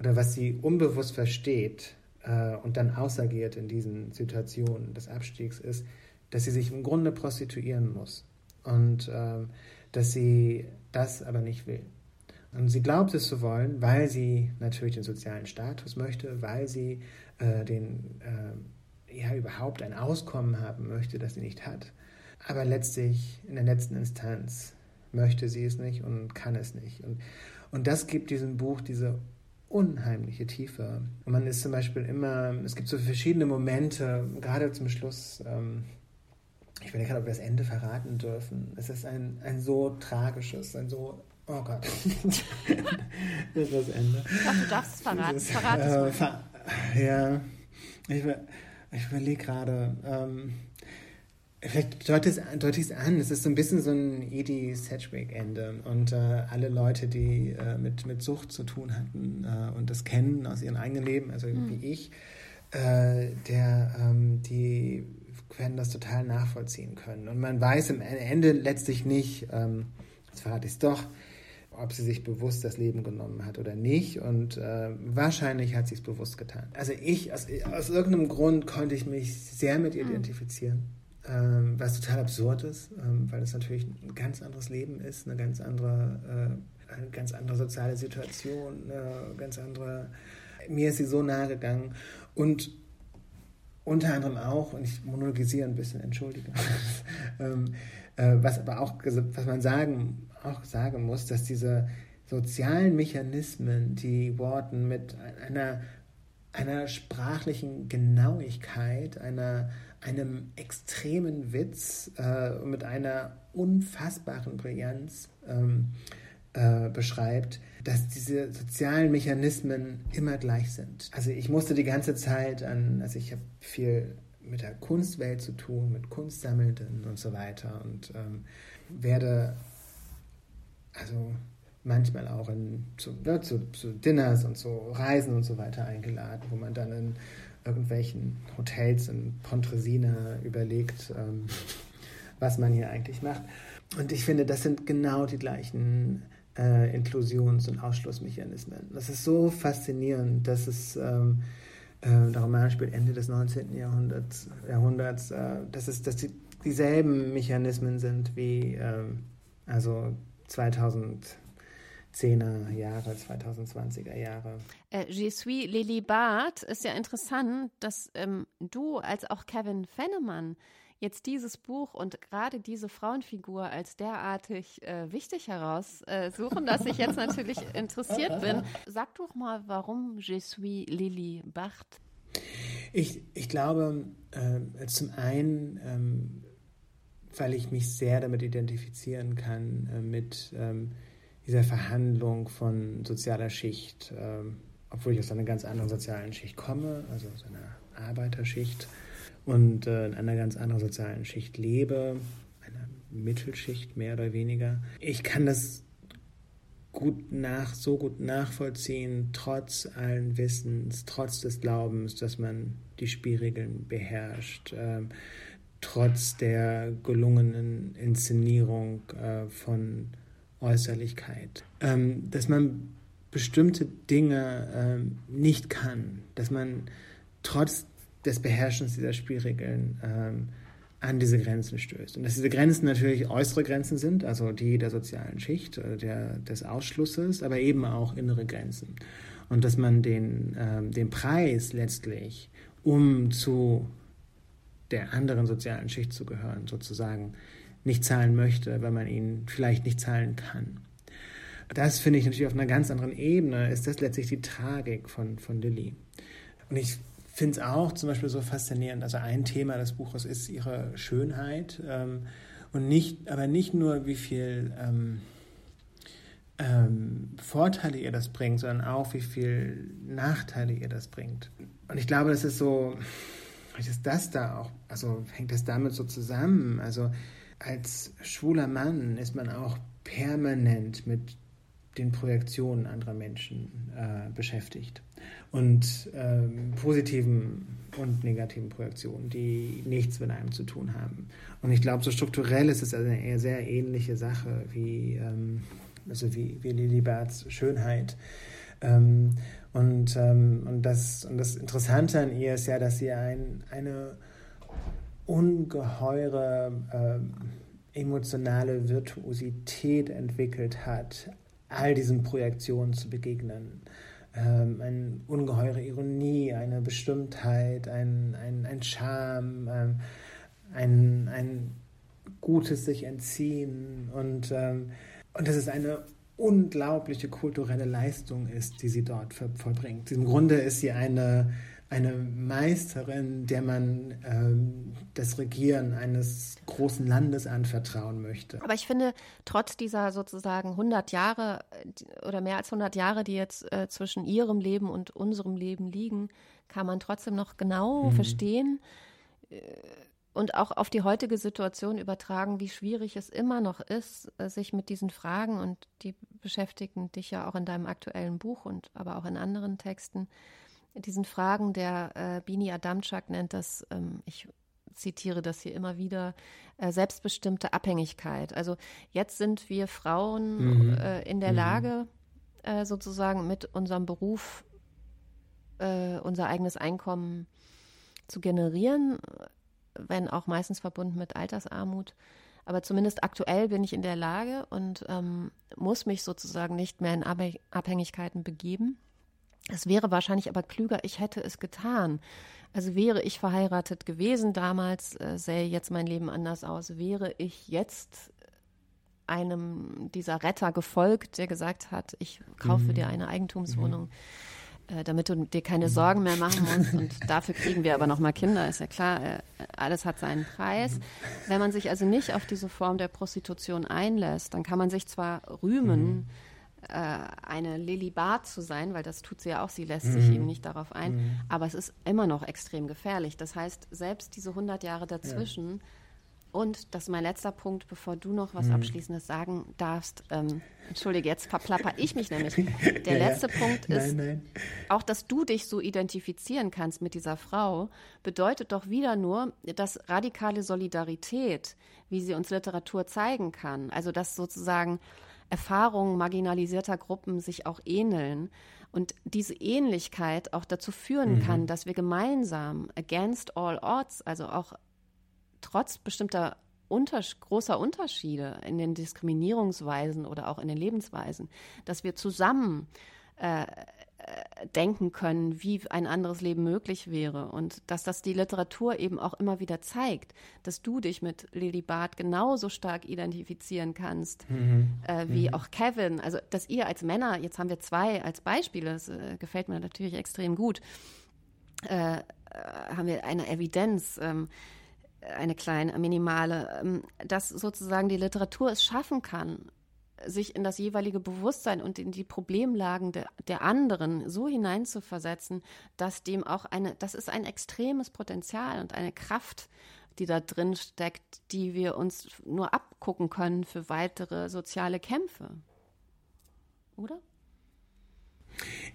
oder was sie unbewusst versteht äh, und dann ausagiert in diesen Situationen des Abstiegs, ist, dass sie sich im Grunde prostituieren muss und äh, dass sie das aber nicht will. Und sie glaubt es zu wollen, weil sie natürlich den sozialen Status möchte, weil sie äh, den, äh, ja, überhaupt ein Auskommen haben möchte, das sie nicht hat. Aber letztlich, in der letzten Instanz, möchte sie es nicht und kann es nicht. Und, und das gibt diesem Buch diese unheimliche Tiefe. Und man ist zum Beispiel immer, es gibt so verschiedene Momente, gerade zum Schluss, ähm, ich weiß nicht, ob wir das Ende verraten dürfen. Es ist ein, ein so tragisches, ein so Oh Gott. *laughs* das ist das Ende. Glaube, du darfst es verraten. Dieses, Verrat es äh, ver ja, ich, ich überlege gerade. Ähm, vielleicht deutet es an. Es ist so ein bisschen so ein Edie Sedgwick-Ende. Und äh, alle Leute, die äh, mit, mit Sucht zu tun hatten äh, und das kennen aus ihrem eigenen Leben, also mhm. wie ich, äh, der, ähm, die werden das total nachvollziehen können. Und man weiß am Ende letztlich nicht, ähm, jetzt verrate ich es doch, ob sie sich bewusst das Leben genommen hat oder nicht. Und äh, wahrscheinlich hat sie es bewusst getan. Also ich, aus, aus irgendeinem Grund konnte ich mich sehr mit ihr hm. identifizieren. Ähm, was total absurd ist, ähm, weil es natürlich ein ganz anderes Leben ist, eine ganz andere, äh, eine ganz andere soziale Situation, eine ganz andere. Mir ist sie so nahe gegangen und unter anderem auch, und ich monologisiere ein bisschen, entschuldige, *laughs* ähm, äh, was aber auch, was man sagen auch sagen muss, dass diese sozialen Mechanismen, die Worten mit einer, einer sprachlichen Genauigkeit, einer, einem extremen Witz äh, mit einer unfassbaren Brillanz ähm, äh, beschreibt, dass diese sozialen Mechanismen immer gleich sind. Also ich musste die ganze Zeit an, also ich habe viel mit der Kunstwelt zu tun, mit Kunstsammelnden und so weiter und ähm, werde also manchmal auch in, zu, ne, zu, zu, Dinners und zu Reisen und so weiter eingeladen, wo man dann in irgendwelchen Hotels in Pontresina überlegt, ähm, was man hier eigentlich macht. Und ich finde, das sind genau die gleichen äh, Inklusions- und Ausschlussmechanismen. Das ist so faszinierend, dass es ähm, äh, der Roman spielt Ende des 19. Jahrhunderts, Jahrhunderts äh, dass es dass die, dieselben Mechanismen sind wie ähm, also 2000 10er Jahre, 2020er Jahre. Äh, Je suis Lili Bart. ist ja interessant, dass ähm, du als auch Kevin Fennemann jetzt dieses Buch und gerade diese Frauenfigur als derartig äh, wichtig heraussuchen, äh, dass ich jetzt natürlich *laughs* interessiert bin. Sag doch mal, warum Je suis Lili Bart? Ich, ich glaube, äh, zum einen, ähm, weil ich mich sehr damit identifizieren kann, äh, mit. Ähm, dieser Verhandlung von sozialer Schicht, ähm, obwohl ich aus einer ganz anderen sozialen Schicht komme, also aus einer Arbeiterschicht und äh, in einer ganz anderen sozialen Schicht lebe, einer Mittelschicht mehr oder weniger. Ich kann das gut nach, so gut nachvollziehen, trotz allen Wissens, trotz des Glaubens, dass man die Spielregeln beherrscht. Ähm, trotz der gelungenen Inszenierung äh, von Äußerlichkeit. Ähm, dass man bestimmte Dinge ähm, nicht kann, dass man trotz des Beherrschens dieser Spielregeln ähm, an diese Grenzen stößt. Und dass diese Grenzen natürlich äußere Grenzen sind, also die der sozialen Schicht, äh, der, des Ausschlusses, aber eben auch innere Grenzen. Und dass man den, ähm, den Preis letztlich, um zu der anderen sozialen Schicht zu gehören, sozusagen nicht zahlen möchte, weil man ihn vielleicht nicht zahlen kann. Das finde ich natürlich auf einer ganz anderen Ebene, ist das letztlich die Tragik von, von Lilly. Und ich finde es auch zum Beispiel so faszinierend. Also ein Thema des Buches ist ihre Schönheit ähm, und nicht, aber nicht nur wie viel ähm, ähm, Vorteile ihr das bringt, sondern auch, wie viel Nachteile ihr das bringt. Und ich glaube, das ist so, ist das da auch, also hängt das damit so zusammen? Also als schwuler Mann ist man auch permanent mit den Projektionen anderer Menschen äh, beschäftigt und ähm, positiven und negativen Projektionen, die nichts mit einem zu tun haben. Und ich glaube, so strukturell ist es eine eher sehr ähnliche Sache wie, ähm, also wie, wie Lilibards Schönheit. Ähm, und, ähm, und, das, und das Interessante an ihr ist ja, dass sie ein, eine ungeheure ähm, emotionale Virtuosität entwickelt hat, all diesen Projektionen zu begegnen. Ähm, eine ungeheure Ironie, eine Bestimmtheit, ein, ein, ein Charme, ähm, ein, ein gutes sich entziehen und, ähm, und das ist eine unglaubliche kulturelle Leistung ist, die sie dort vollbringt. Im Grunde ist sie eine, eine Meisterin, der man ähm, das Regieren eines großen Landes anvertrauen möchte. Aber ich finde, trotz dieser sozusagen 100 Jahre äh, oder mehr als 100 Jahre, die jetzt äh, zwischen ihrem Leben und unserem Leben liegen, kann man trotzdem noch genau mhm. verstehen, äh, und auch auf die heutige Situation übertragen, wie schwierig es immer noch ist, äh, sich mit diesen Fragen und die beschäftigen dich ja auch in deinem aktuellen Buch und aber auch in anderen Texten, diesen Fragen der äh, Bini Adamczak nennt das, ähm, ich zitiere das hier immer wieder, äh, selbstbestimmte Abhängigkeit. Also jetzt sind wir Frauen mhm. äh, in der mhm. Lage, äh, sozusagen mit unserem Beruf äh, unser eigenes Einkommen zu generieren wenn auch meistens verbunden mit Altersarmut. Aber zumindest aktuell bin ich in der Lage und ähm, muss mich sozusagen nicht mehr in Abhängigkeiten begeben. Es wäre wahrscheinlich aber klüger, ich hätte es getan. Also wäre ich verheiratet gewesen damals, äh, sähe jetzt mein Leben anders aus. Wäre ich jetzt einem dieser Retter gefolgt, der gesagt hat, ich kaufe mhm. dir eine Eigentumswohnung. Mhm äh, damit du dir keine Sorgen mehr machen musst. Und *laughs* dafür kriegen wir aber nochmal Kinder, ist ja klar. Äh, alles hat seinen Preis. Wenn man sich also nicht auf diese Form der Prostitution einlässt, dann kann man sich zwar rühmen, mhm. äh, eine Lily Bart zu sein, weil das tut sie ja auch, sie lässt sich mhm. eben nicht darauf ein, mhm. aber es ist immer noch extrem gefährlich. Das heißt, selbst diese 100 Jahre dazwischen ja und das ist mein letzter Punkt, bevor du noch was hm. Abschließendes sagen darfst. Ähm, entschuldige, jetzt verplapper ich mich nämlich. *laughs* Der ja, letzte ja. Punkt ist, nein, nein. auch dass du dich so identifizieren kannst mit dieser Frau, bedeutet doch wieder nur, dass radikale Solidarität, wie sie uns Literatur zeigen kann, also dass sozusagen Erfahrungen marginalisierter Gruppen sich auch ähneln und diese Ähnlichkeit auch dazu führen mhm. kann, dass wir gemeinsam against all odds, also auch trotz bestimmter unter, großer Unterschiede in den Diskriminierungsweisen oder auch in den Lebensweisen, dass wir zusammen äh, denken können, wie ein anderes Leben möglich wäre und dass das die Literatur eben auch immer wieder zeigt, dass du dich mit Lily Barth genauso stark identifizieren kannst mhm. äh, wie mhm. auch Kevin. Also dass ihr als Männer, jetzt haben wir zwei als Beispiele, das äh, gefällt mir natürlich extrem gut, äh, äh, haben wir eine Evidenz. Ähm, eine kleine, minimale, ähm, dass sozusagen die Literatur es schaffen kann, sich in das jeweilige Bewusstsein und in die Problemlagen der, der anderen so hineinzuversetzen, dass dem auch eine, das ist ein extremes Potenzial und eine Kraft, die da drin steckt, die wir uns nur abgucken können für weitere soziale Kämpfe. Oder?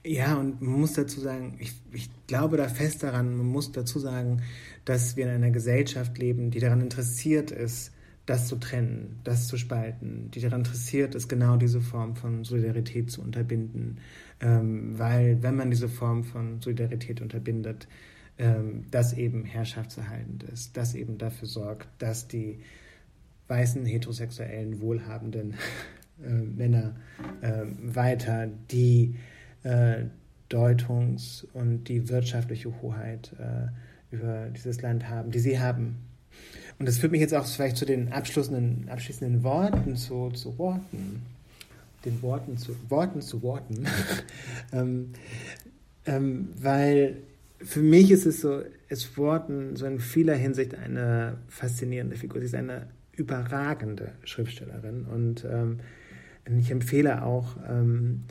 Ja, und man muss dazu sagen, ich, ich glaube da fest daran, man muss dazu sagen, dass wir in einer Gesellschaft leben, die daran interessiert ist, das zu trennen, das zu spalten, die daran interessiert ist, genau diese Form von Solidarität zu unterbinden. Ähm, weil wenn man diese Form von Solidarität unterbindet, ähm, das eben herrschaftserhaltend ist, das eben dafür sorgt, dass die weißen, heterosexuellen, wohlhabenden *laughs* äh, Männer äh, weiter die äh, Deutungs- und die wirtschaftliche Hoheit äh, über dieses Land haben, die sie haben. Und das führt mich jetzt auch vielleicht zu den abschließenden, abschließenden Worten, zu, zu Worten, den Worten zu Worten zu Worten, *laughs* ähm, ähm, weil für mich ist es so, ist Worten so in vieler Hinsicht eine faszinierende Figur. Sie ist eine überragende Schriftstellerin. Und ähm, ich empfehle auch, ähm,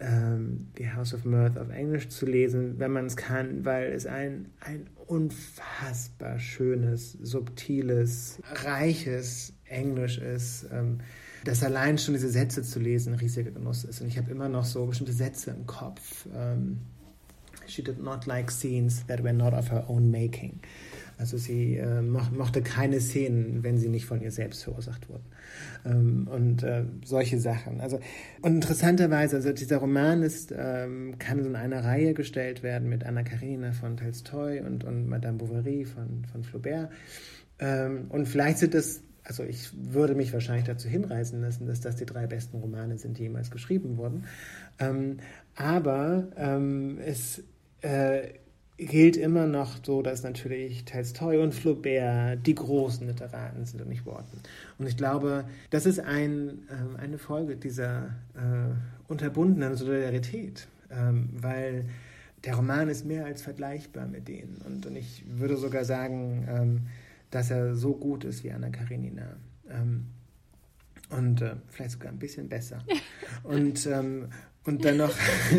ähm, The House of Mirth auf Englisch zu lesen, wenn man es kann, weil es ein, ein unfassbar schönes, subtiles, reiches Englisch ist. Ähm, dass allein schon diese Sätze zu lesen ein riesiger Genuss ist. Und ich habe immer noch so bestimmte Sätze im Kopf. Ähm, She did not like scenes that were not of her own making. Also sie äh, mochte keine Szenen, wenn sie nicht von ihr selbst verursacht wurden. Ähm, und äh, solche Sachen. Also, und interessanterweise, also dieser Roman ist, ähm, kann so in einer Reihe gestellt werden mit Anna Karenina von Tolstoi und, und Madame Bovary von, von Flaubert. Ähm, und vielleicht sind das also ich würde mich wahrscheinlich dazu hinreißen lassen, dass das die drei besten Romane sind, die jemals geschrieben wurden. Ähm, aber ähm, es äh, gilt immer noch so, dass natürlich Tolstoi und Flaubert die großen Literaten sind und nicht Worten. Und ich glaube, das ist ein, äh, eine Folge dieser äh, unterbundenen Solidarität, ähm, weil der Roman ist mehr als vergleichbar mit denen. Und, und ich würde sogar sagen, ähm, dass er so gut ist wie Anna Karenina. Ähm, und äh, vielleicht sogar ein bisschen besser. *laughs* und, ähm, und dann noch,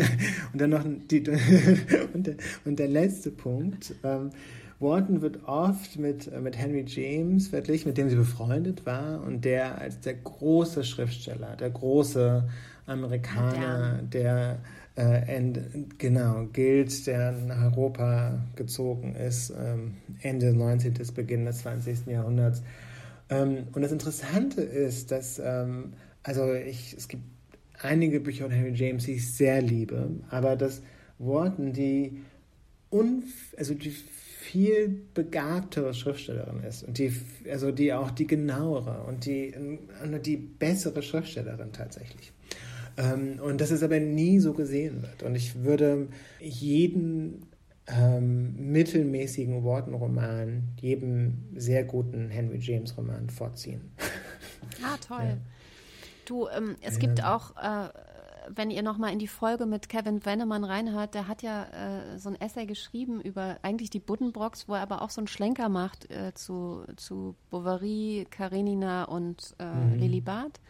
*laughs* und dann noch die, *laughs* und, der, und der letzte Punkt. Ähm, Wharton wird oft mit, äh, mit Henry James verglichen, mit dem sie befreundet war und der als der große Schriftsteller, der große Amerikaner, der äh, Ende, genau gilt, der nach Europa gezogen ist, ähm, Ende 19. bis Beginn des 20. Jahrhunderts. Ähm, und das Interessante ist, dass, ähm, also ich, es gibt einige Bücher von Henry James, die ich sehr liebe, aber das Worten, die, unf also die viel begabtere Schriftstellerin ist und die, also die auch die genauere und die, die bessere Schriftstellerin tatsächlich. Ähm, und dass es aber nie so gesehen wird. Und ich würde jeden ähm, mittelmäßigen Wortenroman jedem sehr guten Henry James Roman vorziehen. Ah, toll. Ja. Du, ähm, es ja. gibt auch, äh, wenn ihr nochmal in die Folge mit Kevin Wennemann reinhört, der hat ja äh, so ein Essay geschrieben über eigentlich die Buddenbrocks, wo er aber auch so einen Schlenker macht äh, zu, zu Bovary, Karenina und äh, mhm. Lilibert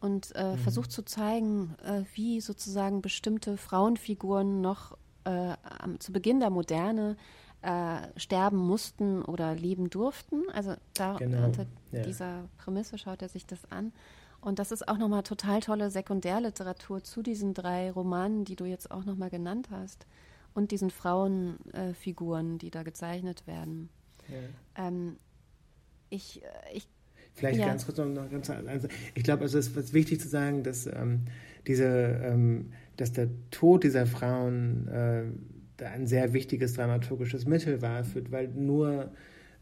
und äh, mhm. versucht zu zeigen, äh, wie sozusagen bestimmte Frauenfiguren noch äh, am, zu Beginn der Moderne sterben mussten oder leben durften. Also da genau. unter ja. dieser Prämisse schaut er sich das an. Und das ist auch nochmal total tolle Sekundärliteratur zu diesen drei Romanen, die du jetzt auch nochmal genannt hast. Und diesen Frauenfiguren, die da gezeichnet werden. Ja. Ähm, ich, äh, ich Vielleicht ja. ganz kurz noch ganz also ich glaube, also es ist wichtig zu sagen, dass ähm, diese, ähm, dass der Tod dieser Frauen äh, ein sehr wichtiges dramaturgisches Mittel war, für, weil nur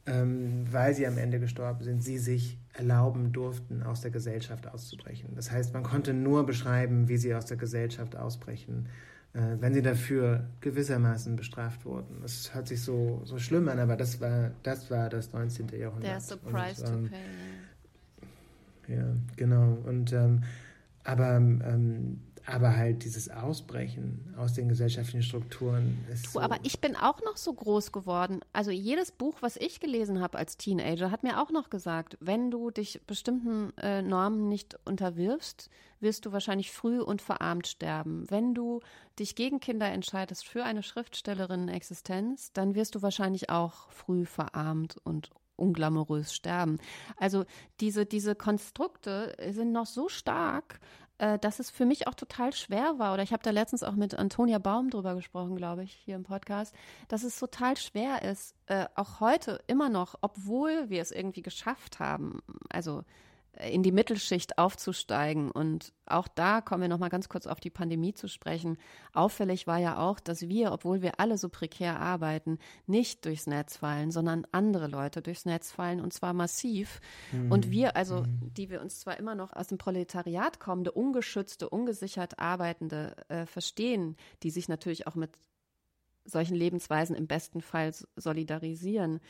ähm, weil sie am Ende gestorben sind, sie sich erlauben durften, aus der Gesellschaft auszubrechen. Das heißt, man konnte nur beschreiben, wie sie aus der Gesellschaft ausbrechen, äh, wenn sie dafür gewissermaßen bestraft wurden. Das hört sich so, so schlimm an, aber das war das, war das 19. Jahrhundert. There's a price Und, ähm, to pay. Ja, genau. Und ähm, aber, ähm, aber halt dieses Ausbrechen aus den gesellschaftlichen Strukturen ist. So aber ich bin auch noch so groß geworden. Also jedes Buch, was ich gelesen habe als Teenager, hat mir auch noch gesagt, wenn du dich bestimmten äh, Normen nicht unterwirfst, wirst du wahrscheinlich früh und verarmt sterben. Wenn du dich gegen Kinder entscheidest für eine Schriftstellerin-Existenz, dann wirst du wahrscheinlich auch früh verarmt und unglamourös sterben. Also diese, diese Konstrukte sind noch so stark, äh, dass es für mich auch total schwer war. Oder ich habe da letztens auch mit Antonia Baum drüber gesprochen, glaube ich, hier im Podcast, dass es total schwer ist, äh, auch heute immer noch, obwohl wir es irgendwie geschafft haben, also in die Mittelschicht aufzusteigen. Und auch da kommen wir noch mal ganz kurz auf die Pandemie zu sprechen. Auffällig war ja auch, dass wir, obwohl wir alle so prekär arbeiten, nicht durchs Netz fallen, sondern andere Leute durchs Netz fallen und zwar massiv. Mhm. Und wir, also mhm. die wir uns zwar immer noch aus dem Proletariat kommende, ungeschützte, ungesichert arbeitende äh, verstehen, die sich natürlich auch mit solchen Lebensweisen im besten Fall solidarisieren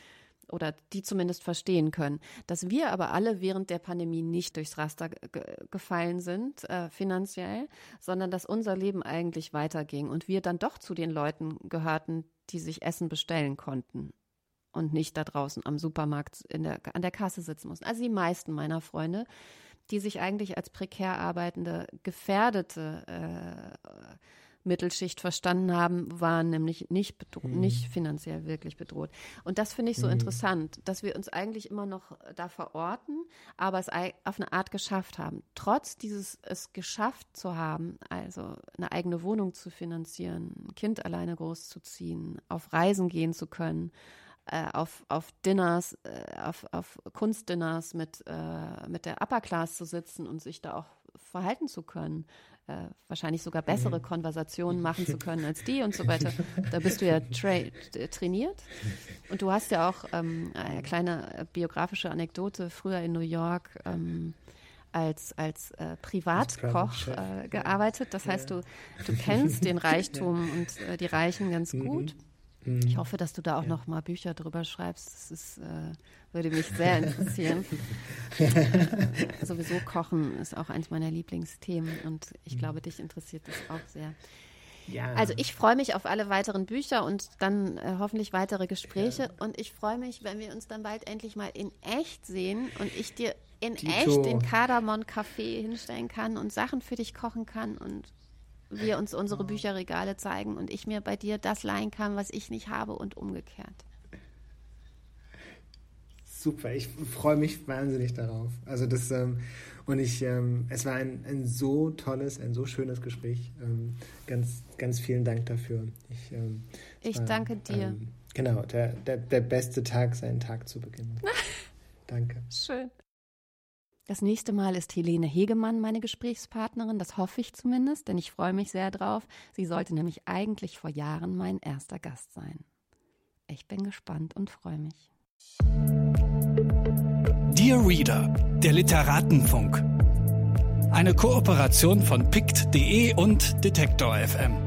oder die zumindest verstehen können. Dass wir aber alle während der Pandemie nicht durchs Raster gefallen sind, äh, finanziell, sondern dass unser Leben eigentlich weiterging und wir dann doch zu den Leuten gehörten, die sich Essen bestellen konnten und nicht da draußen am Supermarkt der, an der Kasse sitzen mussten. Also die meisten meiner Freunde, die sich eigentlich als prekär arbeitende, gefährdete äh, Mittelschicht verstanden haben, waren nämlich nicht, hm. nicht finanziell wirklich bedroht. Und das finde ich so hm. interessant, dass wir uns eigentlich immer noch da verorten, aber es auf eine Art geschafft haben. Trotz dieses es geschafft zu haben, also eine eigene Wohnung zu finanzieren, ein Kind alleine großzuziehen, auf Reisen gehen zu können, äh, auf, auf Dinners, äh, auf, auf Kunstdinners mit, äh, mit der Upper Class zu sitzen und sich da auch verhalten zu können, äh, wahrscheinlich sogar bessere mhm. Konversationen machen zu können als die und so *laughs* weiter. Da bist du ja tra trainiert. Und du hast ja auch ähm, eine kleine biografische Anekdote früher in New York. Ähm, als, als äh, Privatkoch äh, gearbeitet. Das heißt, du, du kennst den *laughs* Reichtum und äh, die Reichen ganz mhm. Gut. Ich mhm. hoffe, dass du da auch ja. noch mal Bücher drüber schreibst. Das ist, äh, würde mich sehr interessieren. *laughs* Sowieso Kochen ist auch eins meiner Lieblingsthemen und ich mhm. glaube, dich interessiert das auch sehr. Ja. Also ich freue mich auf alle weiteren Bücher und dann äh, hoffentlich weitere Gespräche. Ja. Und ich freue mich, wenn wir uns dann bald endlich mal in echt sehen und ich dir in Tito. echt den Kardamon Café hinstellen kann und Sachen für dich kochen kann und wir uns unsere Bücherregale zeigen und ich mir bei dir das leihen kann, was ich nicht habe und umgekehrt. Super, ich freue mich wahnsinnig darauf. Also das ähm, und ich, ähm, es war ein, ein so tolles, ein so schönes Gespräch. Ähm, ganz, ganz vielen Dank dafür. Ich, ähm, ich war, danke dir. Ähm, genau, der, der, der beste Tag, seinen Tag zu beginnen. *laughs* danke. Schön. Das nächste Mal ist Helene Hegemann meine Gesprächspartnerin, das hoffe ich zumindest, denn ich freue mich sehr drauf. Sie sollte nämlich eigentlich vor Jahren mein erster Gast sein. Ich bin gespannt und freue mich. Dear Reader, der Literatenfunk. Eine Kooperation von pict.de und Detektor FM.